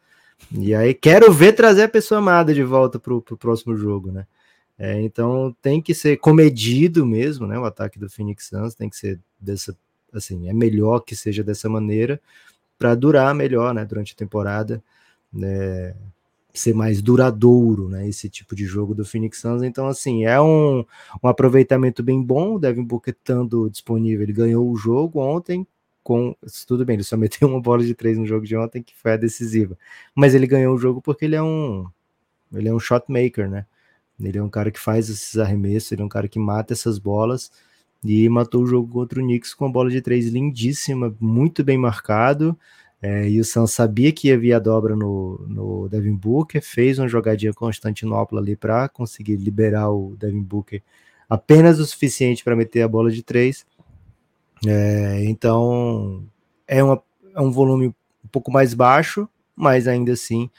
E aí quero ver trazer a pessoa amada de volta para o próximo jogo, né? É, então tem que ser comedido mesmo, né? O ataque do Phoenix Suns tem que ser dessa, assim, é melhor que seja dessa maneira para durar melhor, né? Durante a temporada, né? Ser mais duradouro, né? Esse tipo de jogo do Phoenix Suns. Então, assim, é um, um aproveitamento bem bom. O Devin Booker estando disponível, ele ganhou o jogo ontem com. Tudo bem, ele só (laughs) meteu uma bola de três no jogo de ontem, que foi a decisiva. Mas ele ganhou o jogo porque ele é um. Ele é um shot maker, né? Ele é um cara que faz esses arremessos, ele é um cara que mata essas bolas. E matou o jogo contra o Knicks com a bola de três lindíssima, muito bem marcado. É, e o Sam sabia que havia dobra no, no Devin Booker, fez uma jogadinha Constantinopla ali para conseguir liberar o Devin Booker apenas o suficiente para meter a bola de três. É, então é, uma, é um volume um pouco mais baixo, mas ainda assim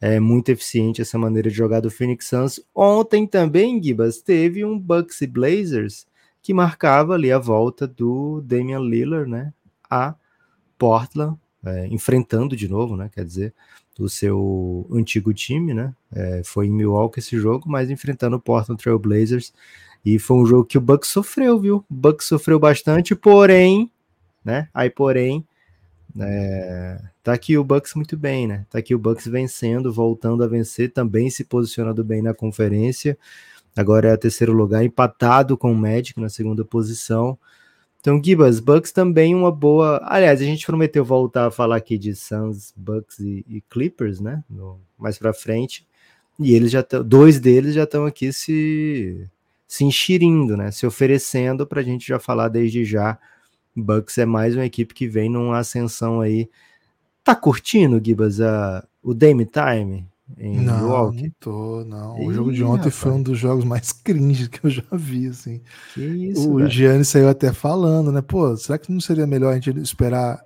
é muito eficiente essa maneira de jogar do Phoenix Suns. Ontem também, Gibas, teve um Bucks e Blazers que marcava ali a volta do Damian Lillard, né, a Portland, é, enfrentando de novo, né, quer dizer, o seu antigo time, né, é, foi em Milwaukee esse jogo, mas enfrentando o Portland Trail Blazers, e foi um jogo que o Bucks sofreu, viu? O Bucks sofreu bastante, porém, né? Aí, porém, é, tá aqui o Bucks muito bem, né? Tá aqui o Bucks vencendo, voltando a vencer, também se posicionando bem na conferência. Agora é terceiro lugar, empatado com o Magic na segunda posição. Então, Gibas, Bucks também uma boa. Aliás, a gente prometeu voltar a falar aqui de Suns, Bucks e, e Clippers, né? No, mais para frente. E eles já estão, dois deles já estão aqui se se enxerindo, né? Se oferecendo para a gente já falar desde já. Bucks é mais uma equipe que vem numa ascensão aí. Tá curtindo, Gibas, o Dame Time em não, Milwaukee? Não, tô, não. O Ih, jogo de ontem rapaz. foi um dos jogos mais (laughs) cringe que eu já vi, assim. Que isso, O Gianni saiu até falando, né? Pô, será que não seria melhor a gente esperar,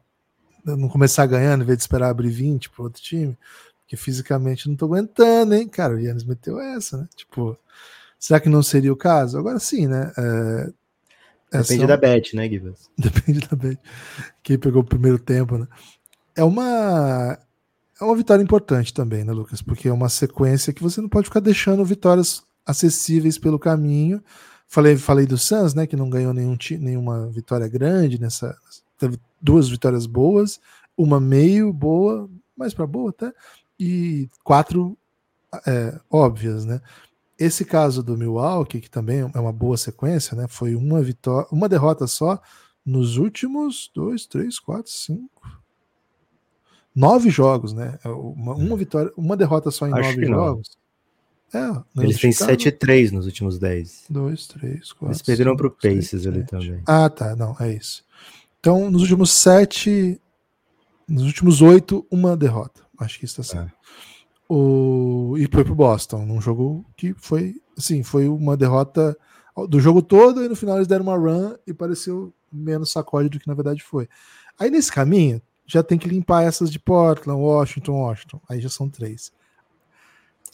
não começar ganhando, em vez de esperar abrir 20 pro outro time? Porque fisicamente não tô aguentando, hein? Cara, o Giannis meteu essa, né? Tipo, Será que não seria o caso? Agora sim, né? É, Depende da bet, né, Gibas? (laughs) Depende da bet. Quem pegou o primeiro tempo, né? É uma é uma vitória importante também, né, Lucas? Porque é uma sequência que você não pode ficar deixando vitórias acessíveis pelo caminho. Falei, falei do Suns, né, que não ganhou nenhum, nenhuma vitória grande nessa. Teve duas vitórias boas, uma meio boa, mais para boa até, e quatro é, óbvias, né? Esse caso do Milwaukee, que também é uma boa sequência, né? Foi uma vitória, uma derrota só nos últimos dois, três, quatro, cinco, nove jogos, né? É uma, uma vitória, uma derrota só em Acho nove jogos. É, Eles têm 7-3 nos últimos 10. 2, 3, 4. Eles perderam para o Pacers ali também. Ah, tá. Não, é isso. Então, nos últimos 7. Nos últimos 8, uma derrota. Acho que isso está certo. É o, e foi pro Boston, num jogo que foi, assim, foi uma derrota do jogo todo e no final eles deram uma run e pareceu menos sacode do que na verdade foi. Aí nesse caminho já tem que limpar essas de Portland, Washington, Washington. Aí já são três.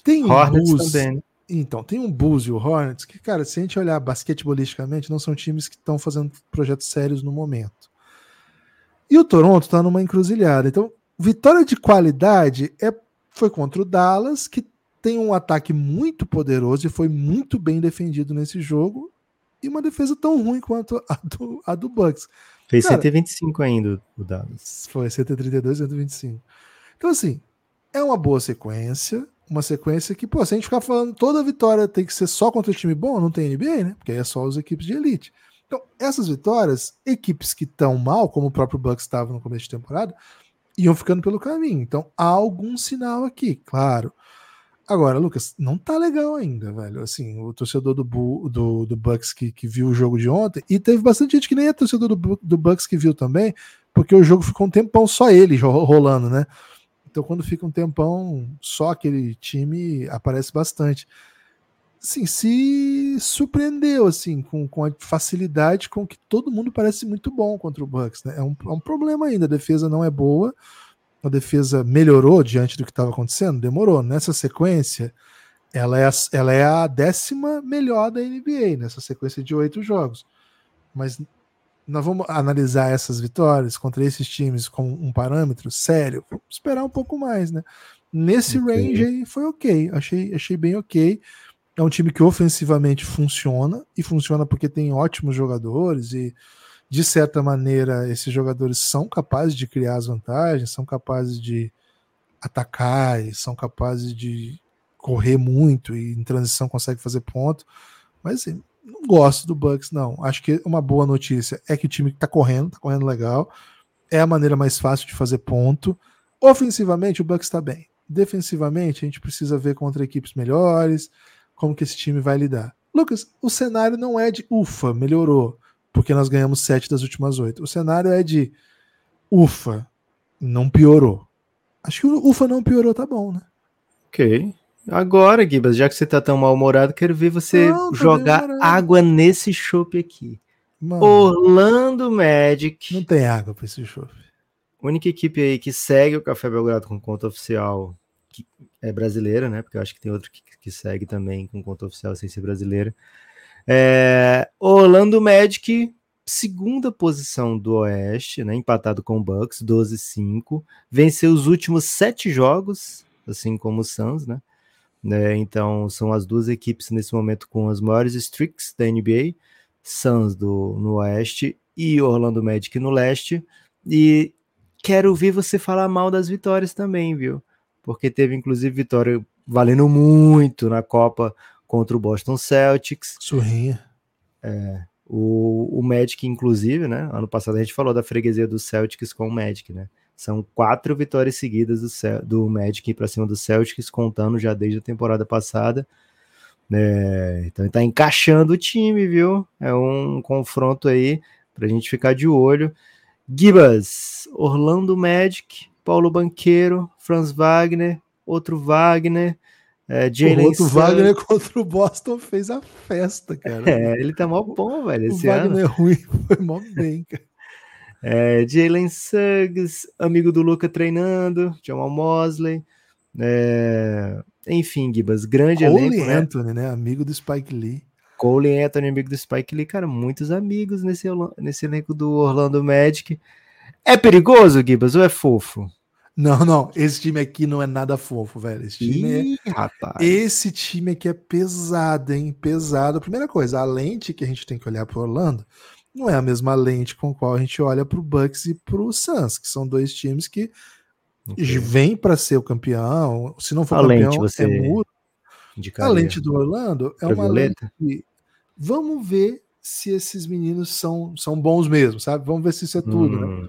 Tem Hornets também. Né? Então, tem um Bulls e o Hornets que, cara, se a gente olhar basquetebolisticamente, não são times que estão fazendo projetos sérios no momento. E o Toronto está numa encruzilhada. Então, vitória de qualidade é, foi contra o Dallas, que tem um ataque muito poderoso e foi muito bem defendido nesse jogo, e uma defesa tão ruim quanto a do, a do Bucks. Fez Cara, 125 ainda o Dallas. Foi 132, 125. Então, assim, é uma boa sequência, uma sequência que, pô, se a gente ficar falando toda vitória tem que ser só contra o time bom, não tem NBA, né? Porque aí é só as equipes de elite. Então, essas vitórias, equipes que estão mal, como o próprio Bucks estava no começo de temporada, iam ficando pelo caminho. Então, há algum sinal aqui, claro. Agora, Lucas, não tá legal ainda, velho. Assim, o torcedor do, do, do Bucks que, que viu o jogo de ontem, e teve bastante gente que nem é torcedor do, do Bucks que viu também, porque o jogo ficou um tempão só ele rolando, né? Então, quando fica um tempão só aquele time, aparece bastante. Sim, se surpreendeu assim com, com a facilidade com que todo mundo parece muito bom contra o Bucks. Né? É, um, é um problema ainda, a defesa não é boa, a defesa melhorou diante do que estava acontecendo, demorou. Nessa sequência, ela é, a, ela é a décima melhor da NBA, nessa sequência de oito jogos. Mas nós vamos analisar essas vitórias contra esses times com um parâmetro sério, vamos esperar um pouco mais, né? Nesse okay. range aí foi ok, achei, achei bem ok. É um time que ofensivamente funciona, e funciona porque tem ótimos jogadores, e de certa maneira esses jogadores são capazes de criar as vantagens, são capazes de atacar, e são capazes de correr muito, e em transição consegue fazer ponto. Mas assim, não gosto do Bucks, não. Acho que uma boa notícia é que o time está correndo, está correndo legal. É a maneira mais fácil de fazer ponto. Ofensivamente, o Bucks está bem. Defensivamente, a gente precisa ver contra equipes melhores, como que esse time vai lidar. Lucas, o cenário não é de ufa, melhorou, porque nós ganhamos sete das últimas oito. O cenário é de ufa, não piorou. Acho que o ufa não piorou, tá bom, né? Ok. Agora, Gibas, já que você tá tão mal-humorado, quero ver você não, jogar água nesse chopp aqui. Mano, Orlando Magic. Não tem água para esse chopp. Única equipe aí que segue o Café Belgrado com conta oficial que é brasileira, né? Porque eu acho que tem outro que, que segue também com conta oficial sem ser brasileira. É, Orlando Magic, segunda posição do Oeste, né? Empatado com o Bucks, 12-5. Venceu os últimos sete jogos, assim como o Suns, né? Né? Então, são as duas equipes nesse momento com as maiores streaks da NBA, Suns do, no Oeste e Orlando Magic no Leste. E quero ouvir você falar mal das vitórias também, viu? Porque teve inclusive vitória valendo muito na Copa contra o Boston Celtics. Surrinha. É, o, o Magic, inclusive, né? Ano passado a gente falou da freguesia do Celtics com o Magic, né? São quatro vitórias seguidas do, do Magic para cima do Celtics, contando já desde a temporada passada. É, então ele tá encaixando o time, viu? É um confronto aí para a gente ficar de olho. Gibas, Orlando Magic, Paulo Banqueiro, Franz Wagner, outro Wagner, é, Jalen o outro Wagner (laughs) contra o Boston fez a festa, cara. É, ele tá mó bom, velho. O Wagner ano. ruim (laughs) foi mó bem, cara. É, Jalen Suggs, amigo do Luca treinando, Jamal Mosley. É, enfim, Gibas, grande Cole elenco, né? Anthony, né? Amigo do Spike Lee. Cole Anthony, amigo do Spike Lee. Cara, muitos amigos nesse, nesse elenco do Orlando Magic. É perigoso, Gibas, ou é fofo? Não, não. Esse time aqui não é nada fofo, velho. Esse time, Ih, é... Rapaz. Esse time aqui é pesado, hein? Pesado. Primeira coisa, a lente que a gente tem que olhar para Orlando não é a mesma lente com a qual a gente olha para o Bucks e para o Suns, que são dois times que okay. vêm para ser o campeão. Se não for a campeão, lente você é muro. A lente do Orlando é uma lente que vamos ver se esses meninos são, são bons mesmo, sabe? Vamos ver se isso é tudo, né? hum. né?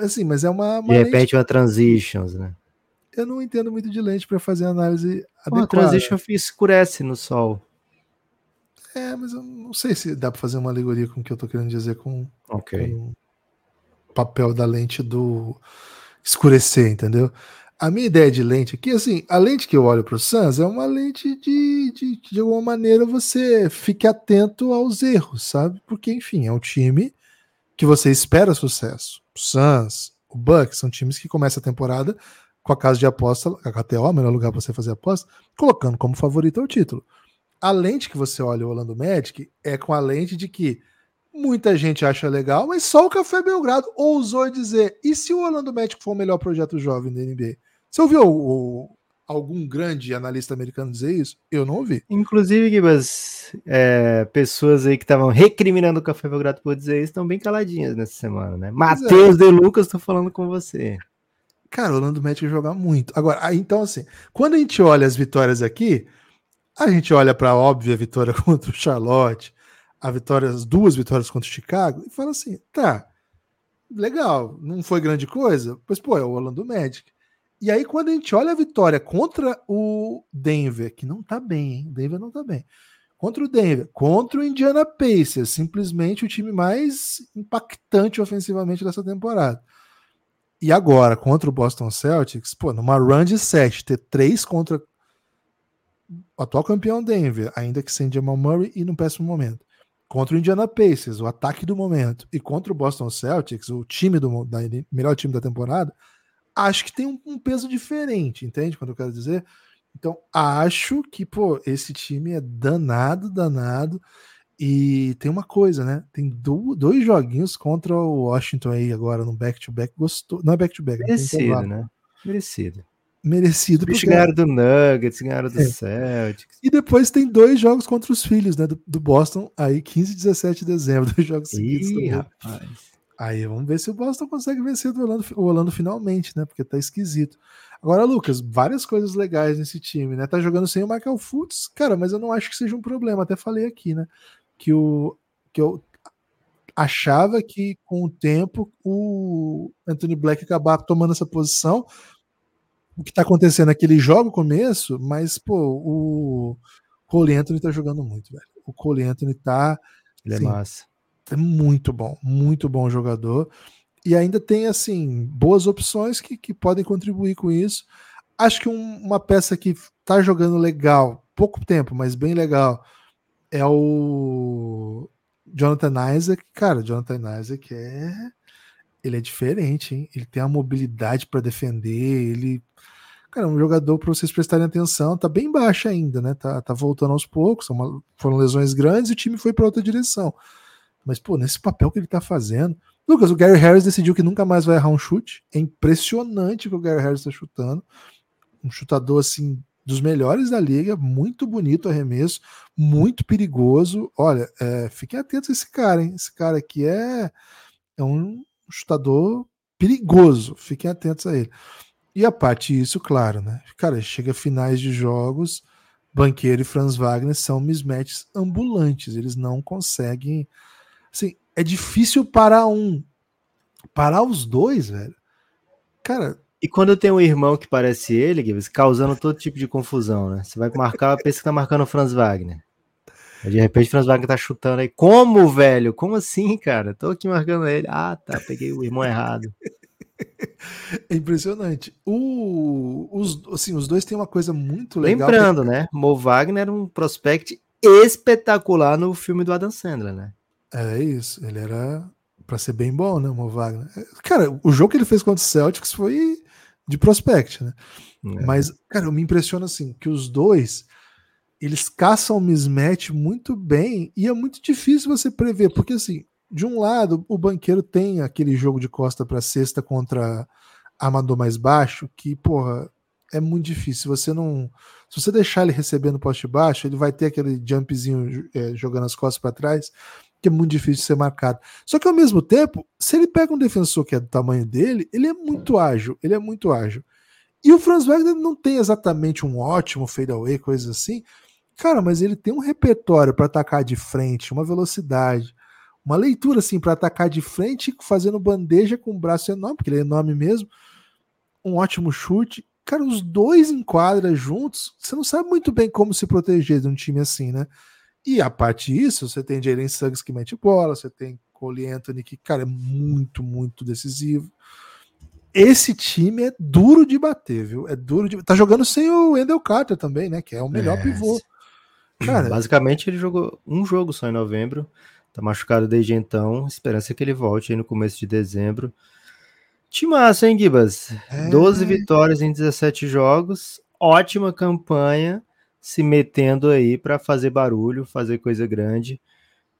Assim, mas é uma, uma De repente lente... uma transitions, né? Eu não entendo muito de lente para fazer análise adequada. A transition escurece no sol. É, mas eu não sei se dá para fazer uma alegoria com o que eu tô querendo dizer com, okay. com o papel da lente do escurecer, entendeu? A minha ideia de lente aqui, assim, a lente que eu olho para o Sans é uma lente de, de, de alguma maneira, você fique atento aos erros, sabe? Porque, enfim, é um time que você espera sucesso. O Suns, o Bucks, são times que começam a temporada com a casa de aposta, a KTO, melhor lugar para você fazer aposta, colocando como favorito o título. a lente que você olha o Orlando Magic é com a lente de que muita gente acha legal, mas só o Café Belgrado ousou dizer: e se o Orlando Magic for o melhor projeto jovem da NBA? Você ouviu o, algum grande analista americano dizer isso? Eu não ouvi. Inclusive, Gibas, é, pessoas aí que estavam recriminando o Café Belgrado por dizer isso estão bem caladinhas nessa semana, né? Matheus é. De Lucas, tô falando com você. Cara, o Orlando Magic jogar muito. Agora, então assim, quando a gente olha as vitórias aqui, a gente olha para a óbvia vitória (laughs) contra o Charlotte, a vitória, as duas vitórias contra o Chicago, e fala assim: tá, legal, não foi grande coisa, pois pô, é o Orlando Magic. E aí, quando a gente olha a vitória contra o Denver, que não tá bem, hein? Denver não tá bem. Contra o Denver, contra o Indiana Pacers, simplesmente o time mais impactante ofensivamente dessa temporada. E agora, contra o Boston Celtics, pô, numa run de 7, ter três contra o atual campeão Denver, ainda que sem Jamal Murray e num péssimo momento contra o Indiana Pacers, o ataque do momento, e contra o Boston Celtics, o time do melhor time da temporada, acho que tem um, um, peso diferente, entende quando eu quero dizer? Então, acho que, pô, esse time é danado, danado. E tem uma coisa, né? Tem do, dois joguinhos contra o Washington aí agora no back-to-back. -back, gostou. Não é back-to-back. -back, Merecido, né? Merecido merecido. Eles ganharam do Nuggets, ganharam do é. Celtics. E depois tem dois jogos contra os filhos, né? Do, do Boston, aí 15 e 17 de dezembro, (laughs) dois jogos seguidos. Ih, rapaz. Aí vamos ver se o Boston consegue vencer o Orlando, o Orlando finalmente, né? Porque tá esquisito. Agora, Lucas, várias coisas legais nesse time, né? Tá jogando sem o Michael Fultz, cara, mas eu não acho que seja um problema. Até falei aqui, né? Que o que eu achava que com o tempo o Anthony Black acabar tomando essa posição, o que tá acontecendo é que ele joga o começo, mas, pô, o Cole Anthony tá jogando muito, velho. O Cole Anthony tá. Ele é assim, é massa. É muito bom, muito bom jogador. E ainda tem, assim, boas opções que, que podem contribuir com isso. Acho que um, uma peça que tá jogando legal, pouco tempo, mas bem legal, é o Jonathan Isaac. Cara, Jonathan Isaac é. Ele é diferente, hein? Ele tem a mobilidade para defender, ele cara, um jogador para vocês prestarem atenção, tá bem baixo ainda, né? Tá, tá voltando aos poucos, uma, foram lesões grandes e o time foi para outra direção. Mas, pô, nesse papel que ele tá fazendo. Lucas, o Gary Harris decidiu que nunca mais vai errar um chute. É impressionante que o Gary Harris tá chutando. Um chutador, assim, dos melhores da liga, muito bonito arremesso, muito perigoso. Olha, é, fiquem atentos a esse cara, hein? Esse cara aqui é, é um chutador perigoso. Fiquem atentos a ele. E a parte isso, claro, né? Cara, chega finais de jogos, Banqueiro e Franz Wagner são mismatches ambulantes. Eles não conseguem. Assim, é difícil parar um. Parar os dois, velho. Cara. E quando tem um irmão que parece ele, Gibbs, causando todo tipo de confusão, né? Você vai marcar, pensa que tá marcando o Franz Wagner. De repente, o Franz Wagner tá chutando aí. Como, velho? Como assim, cara? Tô aqui marcando ele. Ah, tá, peguei o irmão errado. (laughs) É impressionante. O, os, assim, os dois têm uma coisa muito legal. Lembrando, porque... né? Mo Wagner era um prospect espetacular no filme do Adam Sandler, né? É isso. Ele era para ser bem bom, né? Mo Wagner. Cara, o jogo que ele fez contra o Celtics foi de prospect, né? É. Mas, cara, me impressiona assim que os dois eles caçam o mismatch muito bem e é muito difícil você prever, porque assim, de um lado, o banqueiro tem aquele jogo de costa para cesta contra armador mais baixo, que, porra, é muito difícil. Você não. Se você deixar ele recebendo poste baixo, ele vai ter aquele jumpzinho é, jogando as costas para trás, que é muito difícil de ser marcado. Só que ao mesmo tempo, se ele pega um defensor que é do tamanho dele, ele é muito ágil. Ele é muito ágil. E o Franz Wagner não tem exatamente um ótimo fadeaway, coisas assim. Cara, mas ele tem um repertório para atacar de frente, uma velocidade uma leitura assim para atacar de frente, fazendo bandeja com o braço enorme, porque ele é enorme mesmo. Um ótimo chute. Cara, os dois em quadra juntos, você não sabe muito bem como se proteger de um time assim, né? E a parte disso, você tem Jalen Suggs que mete bola, você tem Cole Anthony que, cara, é muito, muito decisivo. Esse time é duro de bater, viu? É duro de. Tá jogando sem o Wendell Carter também, né? Que é o melhor é. pivô. Cara, Basicamente, ele jogou um jogo só em novembro. Tá machucado desde então. Esperança é que ele volte aí no começo de dezembro. Timaço, hein, Gibas? É... 12 vitórias em 17 jogos. Ótima campanha. Se metendo aí para fazer barulho, fazer coisa grande.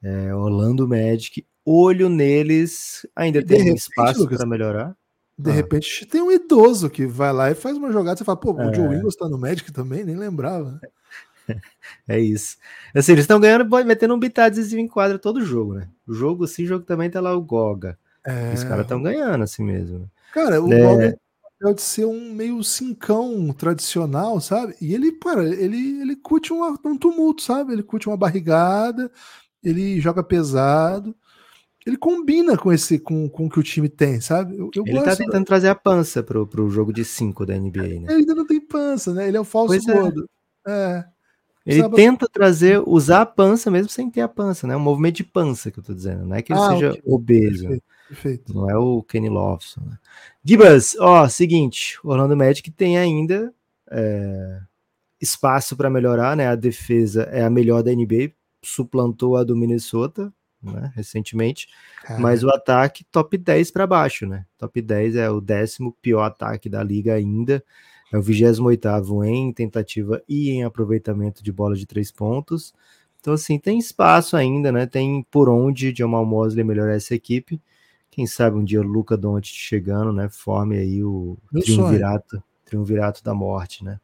É, Orlando Magic, olho neles, ainda tem repente, espaço para melhorar. De Ah. repente tem um idoso que vai lá e faz uma jogada. Você fala, pô, o É. Joe Ingles tá no Magic também? Nem lembrava. (laughs) É isso. Assim, eles estão ganhando, metendo um bitadzinho em quadra todo jogo, né? O jogo sim, o jogo também tá lá o Goga. É, Os caras estão ganhando assim mesmo. né? Cara, o É. Goga o papel de ser um meio cincão tradicional, sabe? E ele, cara, ele, ele curte um, um tumulto, sabe? Ele curte uma barrigada, ele joga pesado. Ele combina com esse com, com o que o time tem, sabe? Eu, eu Ele tá gosto. tentando trazer a pança pro, pro jogo de 5 da NBA, né? Ele ainda não tem pança, né? Ele é o falso Pois é. gordo. É. Ele Precisava- tenta trazer, usar a pança mesmo sem ter a pança, né? Um movimento de pança que eu tô dizendo. Não é que ele Ah, seja ok. obeso. Perfeito, perfeito. Não é o Kenny Lofton. Né? Gibas, ó, seguinte, o Orlando Magic tem ainda é, espaço para melhorar, né? A defesa é a melhor da NBA, suplantou a do Minnesota, né? Recentemente, Cara, mas o ataque top 10 para baixo, né? Top 10 é o décimo pior ataque da liga ainda. É o 28 em tentativa e em aproveitamento de bola de três pontos. Então, assim, tem espaço ainda, né? Tem por onde Jamal Mosley melhorar essa equipe. Quem sabe um dia o Luca Doncic chegando, né? Forme aí o Meu triunvirato, triunvirato da morte, né?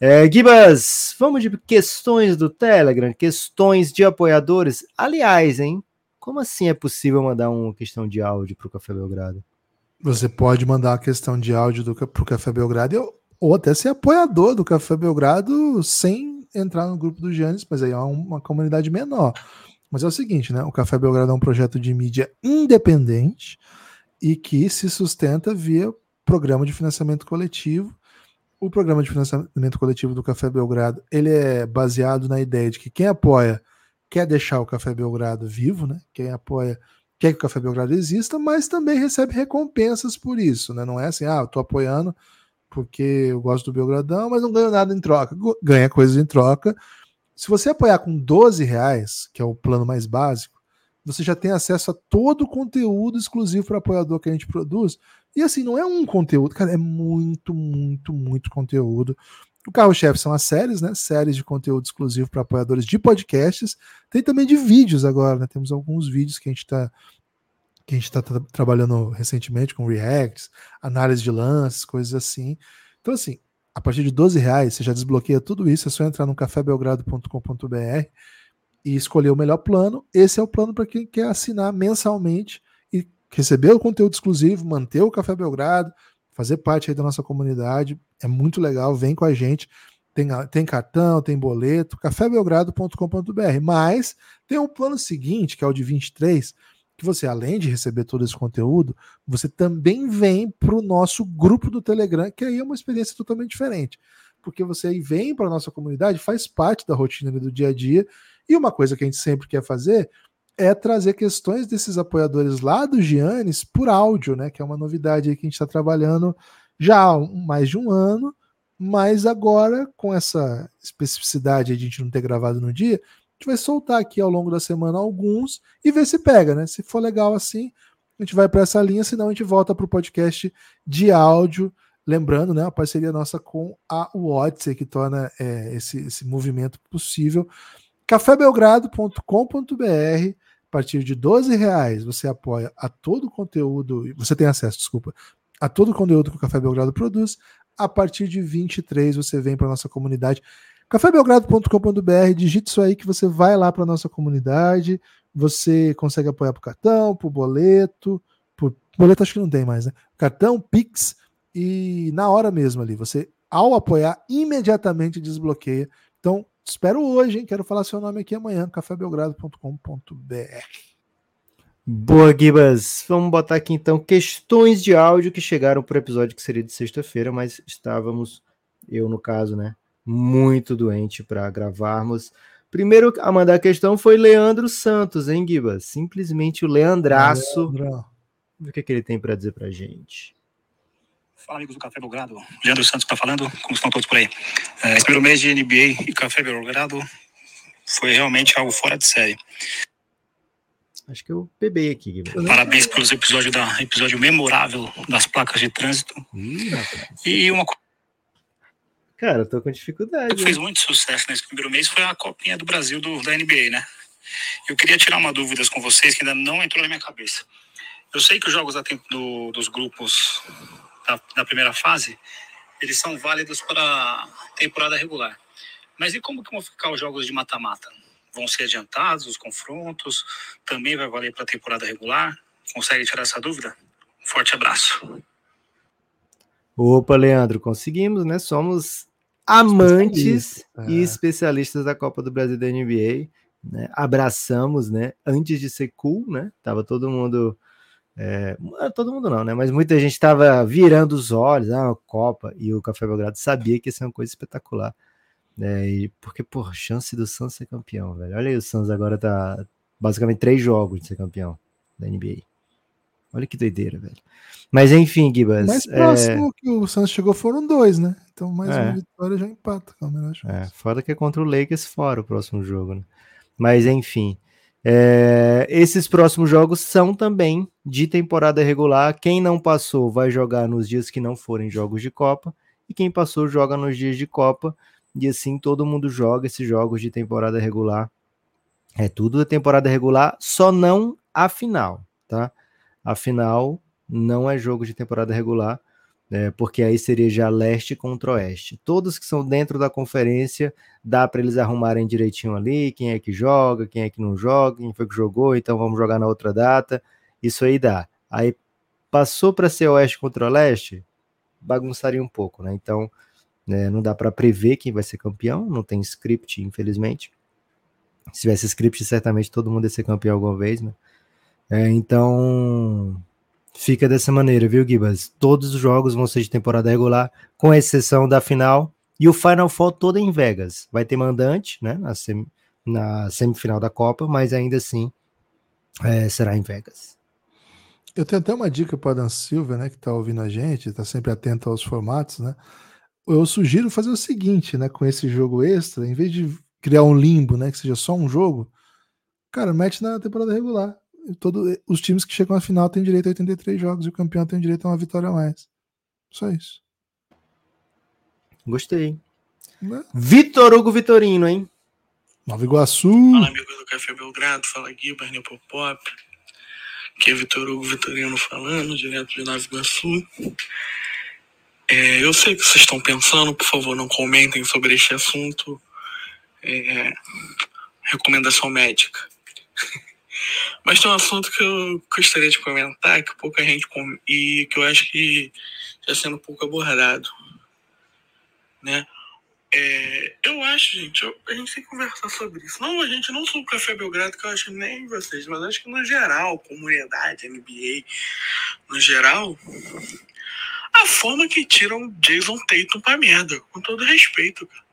É, Gibas, vamos de questões do Telegram, questões de apoiadores. Aliás, hein? Como assim é possível mandar uma questão de áudio para o Café Belgrado? Você pode mandar uma questão de áudio do, pro Café Belgrado ou, ou até ser apoiador do Café Belgrado sem entrar no grupo do Giannis, mas aí é uma comunidade menor. Mas é o seguinte, né? O Café Belgrado é um projeto de mídia independente e que se sustenta via programa de financiamento coletivo. O programa de financiamento coletivo do Café Belgrado, ele é baseado na ideia de que quem apoia quer deixar o Café Belgrado vivo, né? Quem apoia quer que o Café Belgrado exista, mas também recebe recompensas por isso, né? Não é assim, ah, eu tô apoiando porque eu gosto do Belgradão, mas não ganho nada em troca. Ganha coisas em troca. Se você apoiar com 12 reais, que é o plano mais básico, você já tem acesso a todo o conteúdo exclusivo para apoiador que a gente produz. E assim, não é um conteúdo, cara, é muito, muito, muito conteúdo. O carro-chefe são as séries, né? Séries de conteúdo exclusivo para apoiadores de podcasts. Tem também de vídeos agora, né? Temos alguns vídeos que a gente está que a gente está tra trabalhando recentemente com reacts, análise de lances, coisas assim. Então, assim, a partir de 12 reais você já desbloqueia tudo isso. É só entrar no cafébelgrado.com.br e escolher o melhor plano. Esse é o plano para quem quer assinar mensalmente e receber o conteúdo exclusivo, manter o Café Belgrado, fazer parte aí da nossa comunidade. É muito legal, vem com a gente. Tem, tem cartão, tem boleto, cafébelgrado.com.br. Mas tem um plano seguinte, que é o de 23, que você, além de receber todo esse conteúdo, você também vem para o nosso grupo do Telegram, que aí é uma experiência totalmente diferente. Porque você aí vem para a nossa comunidade, faz parte da rotina do dia a dia, e uma coisa que a gente sempre quer fazer é trazer questões desses apoiadores lá do Giannis por áudio, né? Que é uma novidade aí que a gente está trabalhando já há mais de um ano, mas agora, com essa especificidade de a gente não ter gravado no dia, gente vai soltar aqui ao longo da semana alguns e ver se pega, né? Se for legal assim, a gente vai para essa linha, senão a gente volta para o podcast de áudio. Lembrando, né, a parceria nossa com a Watson, que torna é, esse, esse movimento possível. cafébelgrado.com.br a partir de 12 reais você apoia a todo o conteúdo, você tem acesso, desculpa, a todo o conteúdo que o Café Belgrado produz. A partir de 23 você vem para nossa comunidade cafébelgrado.com.br, digite isso aí que você vai lá para nossa comunidade, você consegue apoiar por cartão, por boleto, por boleto acho que não tem mais, né? Cartão, Pix e na hora mesmo ali, você ao apoiar imediatamente desbloqueia. Então, espero hoje, hein? Quero falar seu nome aqui amanhã, cafébelgrado.com.br. Boa, Gibas. Vamos botar aqui então questões de áudio que chegaram para o episódio que seria de sexta-feira, mas estávamos, eu no caso, né, muito doente para gravarmos. Primeiro a mandar a questão foi Leandro Santos, hein, Gibas? Simplesmente o Leandraço. Leandro. O que, é que ele tem para dizer para gente? Fala, amigos do Café Belgrado. Leandro Santos está falando, como estão todos por aí. É, esse primeiro mês de NBA e Café Belgrado foi realmente algo fora de série. Acho que eu bebei aqui. Parabéns pelos episódios da episódio memorável das placas de trânsito. Ih. E uma Cara, eu tô com dificuldade. O que fez muito sucesso nesse primeiro mês foi a Copinha do Brasil do, da NBA, né? Eu queria tirar uma dúvida com vocês que ainda não entrou na minha cabeça. Eu sei que os jogos da, do, dos grupos da, da, primeira fase, eles são válidos para temporada regular. Mas e como que vão ficar os jogos de mata-mata? Vão ser adiantados os confrontos? Também vai valer para a temporada regular? Consegue tirar essa dúvida? Forte abraço. Opa, Leandro, conseguimos, né? Somos amantes é. e especialistas da Copa do Brasil da NBA. Né? Abraçamos, né? Antes de ser cool, né? Tava todo mundo. É, todo mundo não, né? Mas muita gente estava virando os olhos, ah, a Copa, e o Café Belgrado sabia que ia ser uma coisa espetacular. Né? E porque, pô, chance do Santos ser campeão, velho. Olha aí, o Santos agora tá basicamente três jogos de ser campeão da NBA. Olha que doideira, velho. Mas enfim, Gibas. Mais próximo é... que o Santos chegou foram dois, né? Então mais é. uma vitória já empata com a melhor É, foda que é contra o Lakers fora o próximo jogo, né? Mas enfim. É... esses próximos jogos são também de temporada regular. Quem não passou vai jogar nos dias que não forem jogos de Copa. E quem passou joga nos dias de Copa. E assim todo mundo joga esses jogos de temporada regular. É tudo da temporada regular, só não a final, tá? Afinal, não é jogo de temporada regular, né, porque aí seria já leste contra oeste. Todos que são dentro da conferência, dá para eles arrumarem direitinho ali, quem é que joga, quem é que não joga, quem foi que jogou, então vamos jogar na outra data. Isso aí dá. Aí passou para ser oeste contra leste, bagunçaria um pouco, né? Então, né, não dá para prever quem vai ser campeão, não tem script, infelizmente. Se tivesse script, certamente todo mundo ia ser campeão alguma vez, né? É, então, fica dessa maneira, viu, Gibas? Todos os jogos vão ser de temporada regular, com exceção da final. E o Final Four todo em Vegas. Vai ter mandante, né, na, sem, na semifinal da Copa, mas ainda assim é, será em Vegas. Eu tenho até uma dica para Dan Silva, né, que está ouvindo a gente, está sempre atento aos formatos, né? Eu sugiro fazer o seguinte, né, com esse jogo extra, em vez de criar um limbo, né, que seja só um jogo, cara, mete na temporada regular todo, os times que chegam à final têm direito a 83 jogos e o campeão tem direito a uma vitória a mais. Só isso. Gostei. Né? Vitor Hugo Vitorino, hein? Nova Iguaçu. Fala, amigo do Café Belgrado. Fala, Gui, Barney Pop. Aqui é Vitor Hugo Vitorino falando, direto de Nova Iguaçu. É, eu sei que vocês estão pensando, por favor, não comentem sobre este assunto. É, recomendação médica. (laughs) Mas tem um assunto que eu gostaria de comentar, que pouca gente e que eu acho que está sendo pouco abordado, né? É, eu acho, gente, eu, a gente tem que conversar sobre isso. Não, a gente não sou o Café Belgrado, que eu acho nem vocês, mas acho que no geral, comunidade, NBA, no geral, a forma que tiram Jason Tatum pra merda, com todo respeito, cara.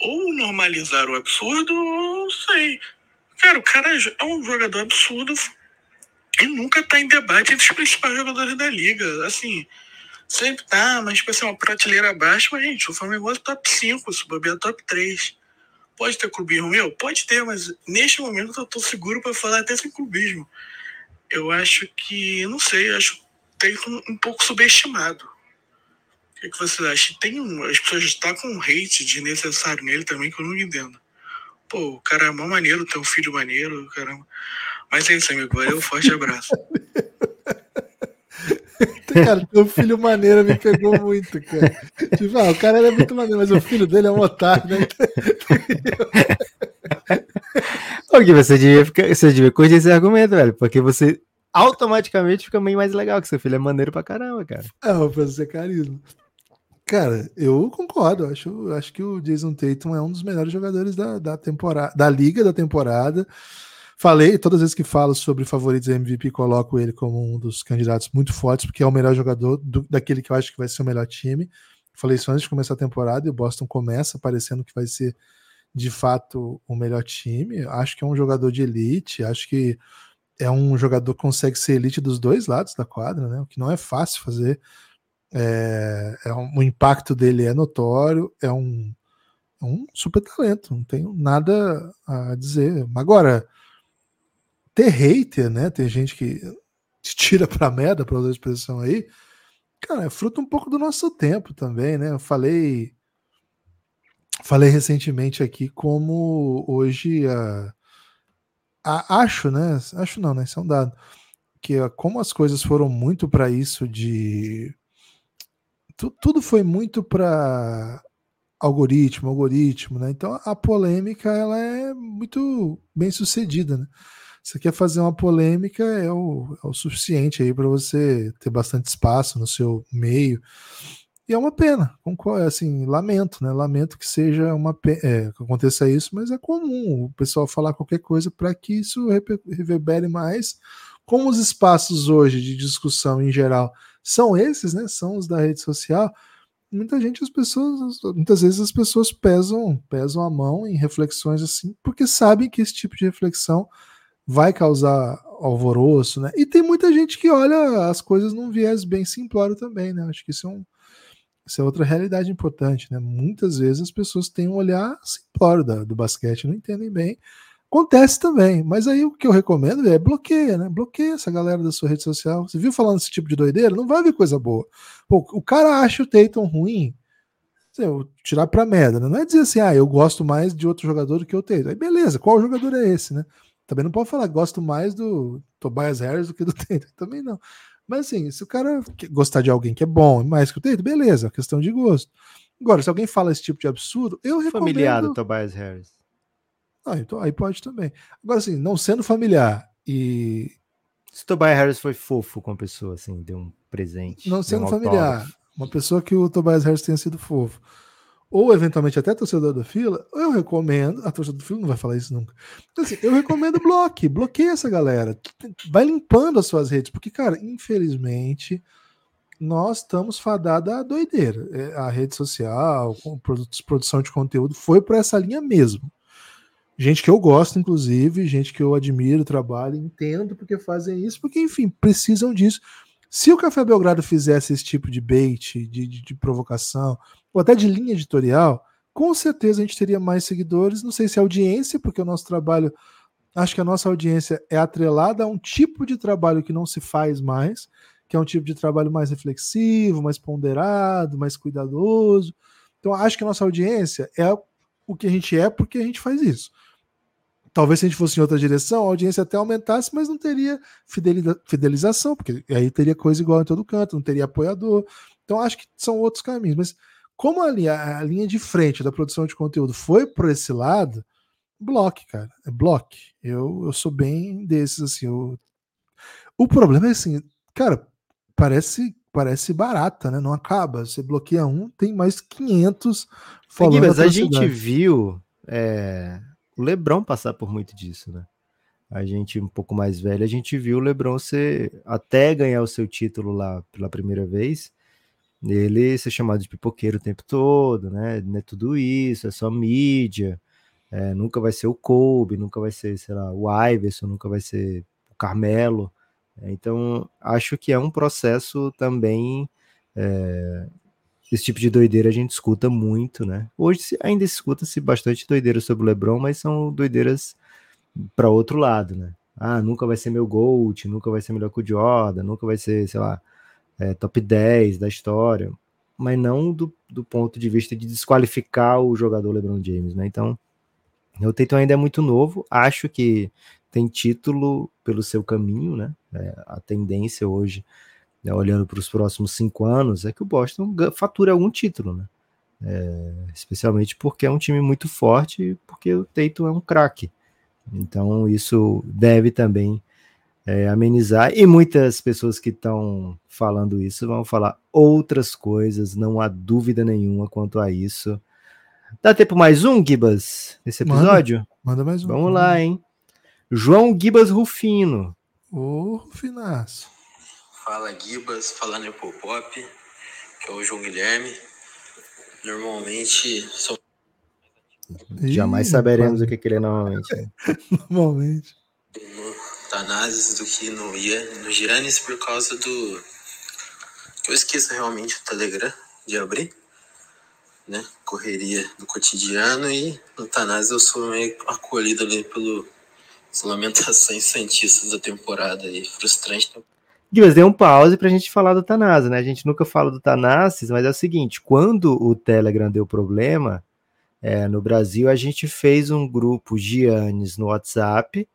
Ou normalizar o absurdo, ou não sei. Cara, o cara é um jogador absurdo e nunca tá em debate entre os principais jogadores da liga. Assim, sempre tá, mas tipo assim, uma prateleira abaixo, mas, gente, o Flamengo é top 5, se bobear top 3. Pode ter clubismo meu? Pode ter, mas neste momento eu tô seguro para falar até sem clubismo. Eu acho que, não sei, acho tem um, um pouco subestimado. O que, é que você acha? Tem um, as pessoas estão com um hate desnecessário nele também que eu não entendo. Pô, o cara é mó maneiro, tem um filho maneiro, caramba. Mas é isso, amigo. Valeu, forte abraço. (laughs) cara, teu filho maneiro me pegou muito, cara. Tipo, ah, o cara é muito maneiro, mas o filho dele é um otário, né? (laughs) Gui, você devia, ficar, você devia curtir esse argumento, velho, porque você automaticamente fica bem mais legal, que seu filho é maneiro pra caramba, cara. É, pra ser carisma. Cara, eu concordo. Acho, acho que o Jason Tatum é um dos melhores jogadores da, da temporada, da liga da temporada. Falei, todas as vezes que falo sobre favoritos MVP, coloco ele como um dos candidatos muito fortes, porque é o melhor jogador do, daquele que eu acho que vai ser o melhor time. Falei isso antes de começar a temporada e o Boston começa parecendo que vai ser de fato o melhor time. Acho que é um jogador de elite, acho que é um jogador que consegue ser elite dos dois lados da quadra, né? O que não é fácil fazer é, é um, o impacto dele é notório, é um, é um super talento, não tenho nada a dizer. Agora, ter hater, né? Tem gente que tira pra merda, para usar a expressão aí, Cara, é fruto um pouco do nosso tempo também, né? Eu falei falei recentemente aqui como hoje a, a, acho, né? Acho não, né? Isso é um dado que como as coisas foram muito para isso de tu, tudo foi muito para algoritmo, algoritmo, né? Então a polêmica ela é muito bem sucedida, né? Você quer fazer uma polêmica é o, é o suficiente aí para você ter bastante espaço no seu meio. E é uma pena, assim, lamento, né? Lamento que seja uma é, que aconteça isso, mas é comum o pessoal falar qualquer coisa para que isso reverbere mais. Como os espaços hoje de discussão em geral são esses, né? São os da rede social. Muita gente, as pessoas, muitas vezes as pessoas pesam, pesam a mão em reflexões assim, porque sabem que esse tipo de reflexão vai causar alvoroço, né? E tem muita gente que olha as coisas num viés bem simplório também, né? Acho que isso é, um, isso é outra realidade importante, né? Muitas vezes as pessoas têm um olhar simplório da, do basquete, não entendem bem. Acontece também, mas aí o que eu recomendo é bloqueia, né? Bloqueia essa galera da sua rede social. Você viu falando esse tipo de doideira? Não vai ver coisa boa. Pô, o cara acha o Tatum ruim, tirar pra merda, né? Não é dizer assim, ah, eu gosto mais de outro jogador do que o Tatum. Aí beleza, qual jogador é esse, né? Também não pode falar, gosto mais do Tobias Harris do que do (laughs) Tatum. Também não. Mas assim, se o cara gostar de alguém que é bom mais que o Tatum, beleza, é questão de gosto. Agora, se alguém fala esse tipo de absurdo, eu recomendo... Familiar do Tobias Harris. Ah, então aí pode também. Agora, assim, não sendo familiar e... Se o Tobias Harris foi fofo com a pessoa, assim, deu um presente. Não sendo um familiar, uma pessoa que o Tobias Harris tenha sido fofo ou eventualmente até torcedor da fila, eu recomendo. A torcedor do fila não vai falar isso nunca. Então, assim, eu recomendo bloque, (laughs) bloqueie essa galera. Vai limpando as suas redes, porque, cara, infelizmente, nós estamos fadados à doideira. É, a rede social, produção de conteúdo, foi por essa linha mesmo. Gente que eu gosto, inclusive, gente que eu admiro trabalho, entendo porque fazem isso, porque, enfim, precisam disso. Se o Café Belgrado fizesse esse tipo de bait, de, de, de provocação, ou até de linha editorial, com certeza a gente teria mais seguidores. Não sei se é audiência, porque o nosso trabalho, acho que a nossa audiência é atrelada a um tipo de trabalho que não se faz mais, que é um tipo de trabalho mais reflexivo, mais ponderado, mais cuidadoso. Então, acho que a nossa audiência é o que a gente é porque a gente faz isso. Talvez se a gente fosse em outra direção, a audiência até aumentasse, mas não teria fidelização, porque aí teria coisa igual em todo canto, não teria apoiador. Então, acho que são outros caminhos. Mas como a linha, a linha de frente da produção de conteúdo foi por esse lado, bloque, cara. É bloque. Eu, eu sou bem desses, assim. Eu... O problema é assim, cara, parece parece barata, né? Não acaba. Você bloqueia um, tem mais 500 falando. Mas a gente viu é, o Lebron passar por muito disso, né? A gente um pouco mais velho, a gente viu o Lebron ser até ganhar o seu título lá pela primeira vez ele ser chamado de pipoqueiro o tempo todo, né? Não é tudo isso, é só mídia. É, nunca vai ser o Kobe, nunca vai ser, sei lá, o Iverson, nunca vai ser o Carmelo. É, então, acho que é um processo também. É, esse tipo de doideira a gente escuta muito, né? Hoje ainda escuta-se bastante doideira sobre o LeBron, mas são doideiras para outro lado, né? Ah, nunca vai ser meu GOAT, nunca vai ser melhor que o Jordan, nunca vai ser, sei lá, é, top 10 da história, mas não do, do ponto de vista de desqualificar o jogador LeBron James, né? Então, o Tatum ainda é muito novo, acho que tem título pelo seu caminho, né? É, a tendência hoje, né, olhando para os próximos cinco anos, é que o Boston fatura algum título, né? É, especialmente porque é um time muito forte, porque o Tatum é um craque. Então isso deve também é, amenizar. E muitas pessoas que estão falando isso vão falar outras coisas, não há dúvida nenhuma quanto a isso. Dá tempo mais um, Gibas, nesse episódio? Manda, manda mais um. Vamos lá, hein? João Gibas Rufino. Ô, Rufinaço. Fala, Gibas. Fala, Nepopop. Que é o João Guilherme. Normalmente sou. Jamais saberemos o que, que ele é normalmente. (laughs) normalmente. Tanazes do que no, no Giannis por causa do. Eu esqueço realmente o Telegram de abrir, né? Correria do cotidiano e no Tanazes eu sou meio acolhido ali pelo lamentações (laughs) santistas da temporada aí, frustrante. Guilherme, dê um pause para a gente falar do Tanasa, né? A gente nunca fala do Tanassis, mas é o seguinte: quando o Telegram deu problema é, no Brasil, a gente fez um grupo Giannis no WhatsApp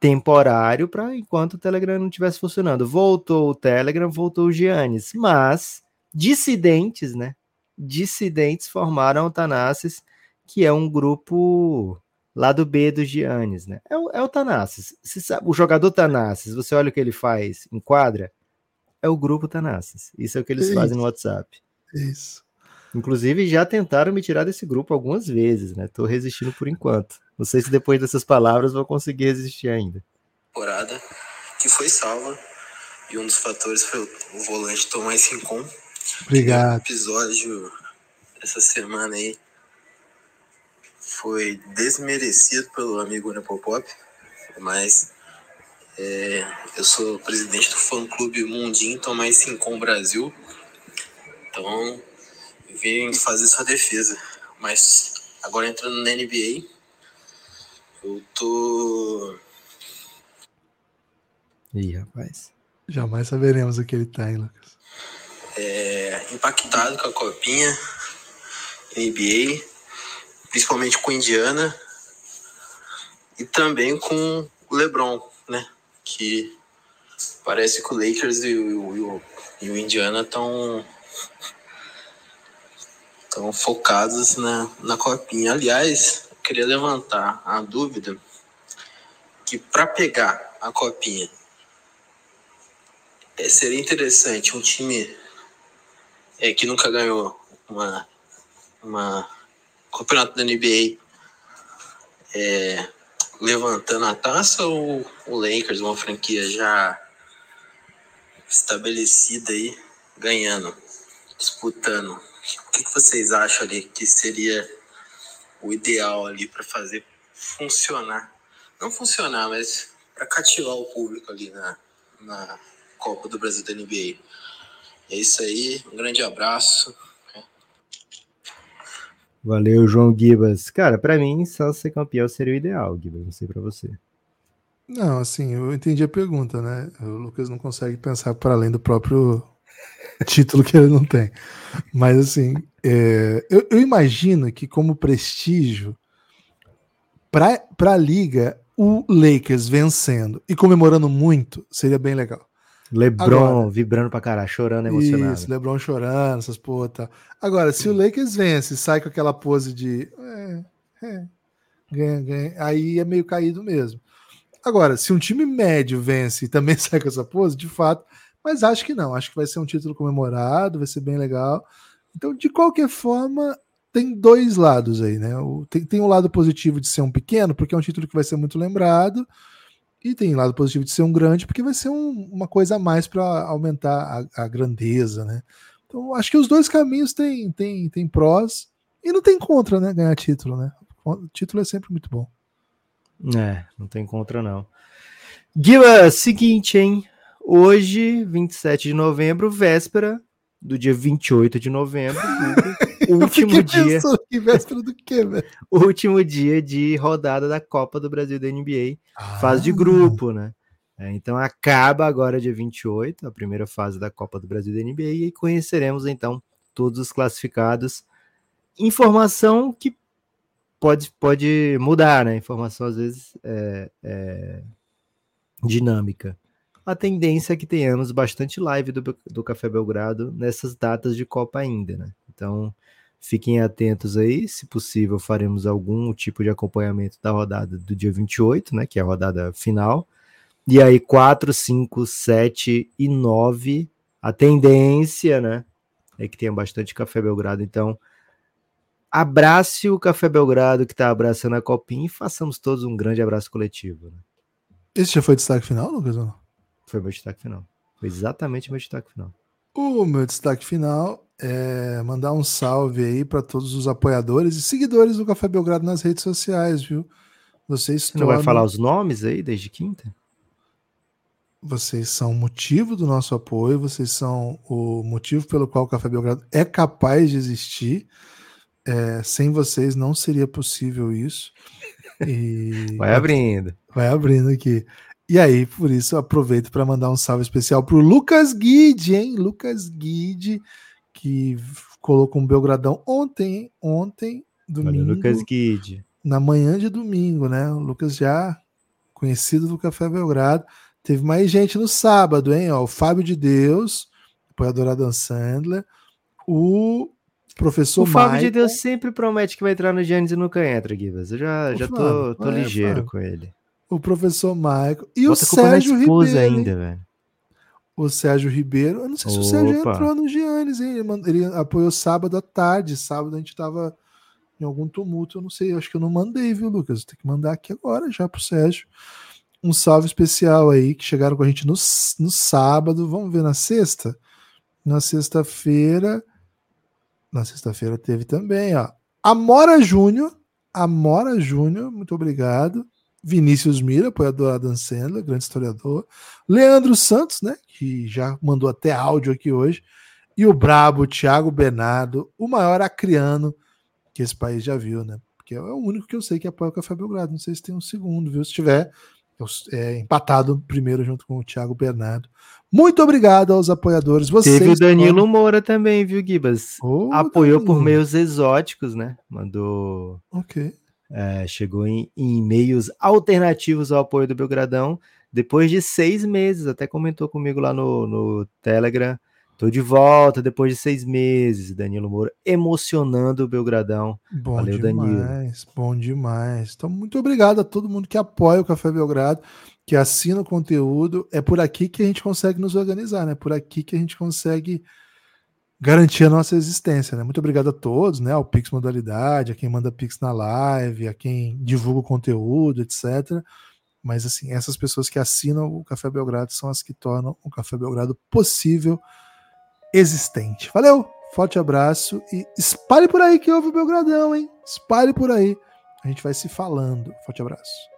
temporário para enquanto o Telegram não estivesse funcionando. Voltou o Telegram, voltou o Giannis, mas dissidentes, né? Dissidentes formaram o Tanassis, que é um grupo lá do B do Giannis, né? É o, é o Tanassis. Sabe, o jogador Tanassis, você olha o que ele faz em quadra, é o grupo Tanassis. Isso é o que eles fazem no WhatsApp. Isso. Inclusive, já tentaram me tirar desse grupo algumas vezes, né? Tô resistindo por enquanto. Não sei se depois dessas palavras vou conseguir resistir ainda. Temporada que foi salva e um dos fatores foi o volante Tomás Rincon. Obrigado. O episódio essa semana aí foi desmerecido pelo amigo Nepopop, mas é, eu sou presidente do fã clube Mundinho Tomás Rincon Brasil, então vim fazer sua defesa. Mas agora entrando na NBA, eu tô. Ih, rapaz. Jamais saberemos o que ele tá, hein, Lucas? É, impactado com a copinha NBA, principalmente com Indiana e também com o LeBron, né? Que parece que o Lakers e o, e o, e o Indiana estão estão focados na, na copinha. Aliás, eu queria levantar a dúvida que para pegar a copinha é, seria interessante um time é, que nunca ganhou uma, uma campeonato da NBA é, levantando a taça ou o Lakers, uma franquia já estabelecida aí, ganhando, disputando? O que, vocês acham ali que seria o ideal ali para fazer funcionar? Não funcionar, mas para cativar o público ali na, na Copa do Brasil da NBA. É isso aí, um grande abraço. Valeu, João Gibas. Cara, para mim, só ser campeão seria o ideal, Gibas. Não sei para você. Não, assim, eu entendi a pergunta, né? O Lucas não consegue pensar para além do próprio (laughs) título que ele não tem. Mas, assim, é, eu, eu, imagino que, como prestígio, para a liga, o Lakers vencendo e comemorando muito seria bem legal. Lebron Agora, vibrando pra caralho, chorando, emocionado. Isso, Lebron chorando, essas porra tá. Agora, se o Lakers vence, sai com aquela pose de é, é, ganha, ganha, aí é meio caído mesmo. Agora, se um time médio vence e também (laughs) sai com essa pose, de fato, mas acho que não, acho que vai ser um título comemorado, vai ser bem legal. Então, de qualquer forma, tem dois lados aí, né? Tem, tem um lado positivo de ser um pequeno, porque é um título que vai ser muito lembrado e tem lado positivo de ser um grande, porque vai ser um, uma coisa a mais para aumentar a, a, grandeza, né? Então, acho que os dois caminhos têm, têm, têm prós e não tem contra, né? Ganhar título, né? O título é sempre muito bom. É, não tem contra, não. Guila, seguinte, hein? Hoje, 27 de novembro, véspera do dia 28 de novembro, (laughs) o último dia. Que véspera do quê, velho? último dia de rodada da Copa do Brasil da NBA, ah. fase de grupo, né? É, então acaba agora dia 28, a primeira fase da Copa do Brasil da NBA, e conheceremos então todos os classificados. Informação que pode, pode mudar, né? Informação às vezes é, é dinâmica a tendência é que tenhamos bastante live do, do Café Belgrado nessas datas de Copa ainda, né? Então, fiquem atentos aí, se possível, faremos algum tipo de acompanhamento da rodada do dia 28, né, que é a rodada final. E aí 4, 5, 7 e 9, a tendência, né, é que tenha bastante Café Belgrado, então abrace o Café Belgrado que está abraçando a copinha e façamos todos um grande abraço coletivo. Né? Esse já foi destaque final, Lucas? Foi meu destaque final. Foi exatamente meu destaque final. O meu destaque final é mandar um salve aí para todos os apoiadores e seguidores do Café Belgrado nas redes sociais, viu? Vocês Você não vai falar os nomes aí desde quinta? Vocês são o motivo do nosso apoio, vocês são o motivo pelo qual o Café Belgrado é capaz de existir. É, sem vocês não seria possível isso. E... Vai abrindo. Vai abrindo aqui. E aí, por isso, aproveito para mandar um salve especial pro Lucas Guide, hein? Lucas Guide, que colocou um Belgradão ontem, hein? ontem, domingo. Olha, Lucas Guide. Na manhã de domingo, né? O Lucas já conhecido do Café Belgrado. Teve mais gente no sábado, hein? Ó, o Fábio de Deus, apoiador Adam Sandler, o professor O Fábio Michael. de Deus sempre promete que vai entrar no Giannis e nunca entra, Gibas. Eu já, já tô, tô é, ligeiro com ele o professor Michael e Bota o Sérgio Ribeiro. ainda, velho. O Sérgio Ribeiro, eu não sei se Opa. o Sérgio entrou no Giannis, hein? Ele, ele, apoiou sábado à tarde. Sábado a gente tava em algum tumulto, eu não sei, acho que eu não mandei, viu, Lucas? Tem que mandar aqui agora já pro Sérgio. Um salve especial aí que chegaram com a gente no, no sábado. Vamos ver na sexta? Na sexta-feira. Na sexta-feira teve também, ó. Amora Júnior. Amora Júnior, muito obrigado. Vinícius Mira, apoiador Adam Sandler, grande historiador. Leandro Santos, né, que já mandou até áudio aqui hoje. E o brabo Thiago Bernardo, o maior acriano que esse país já viu, né? Porque é o único que eu sei que apoia o Café Belgrado. Não sei se tem um segundo, viu? Se tiver, é, empatado primeiro junto com o Thiago Bernardo. Muito obrigado aos apoiadores. Vocês Teve o Danilo Moura também, viu, Gibas? Oh, Apoiou Danilo. por meios exóticos, né? Mandou. Ok é, chegou em, em meios alternativos ao apoio do Belgradão, depois de seis meses, até comentou comigo lá no, no Telegram, tô de volta depois de seis meses, Danilo Moura, emocionando o Belgradão. Bom Valeu, demais, Danilo. bom demais. Então, muito obrigado a todo mundo que apoia o Café Belgrado, que assina o conteúdo. É por aqui que a gente consegue nos organizar, né? Por aqui que a gente consegue garantir a nossa existência. Né? Muito obrigado a todos, né? Ao Pix Modalidade, a quem manda Pix na live, a quem divulga o conteúdo, etc. Mas assim, essas pessoas que assinam o Café Belgrado são as que tornam o Café Belgrado possível, existente. Valeu, forte abraço e espalhe por aí que houve o Belgradão, hein? Espalhe por aí. A gente vai se falando. Forte abraço.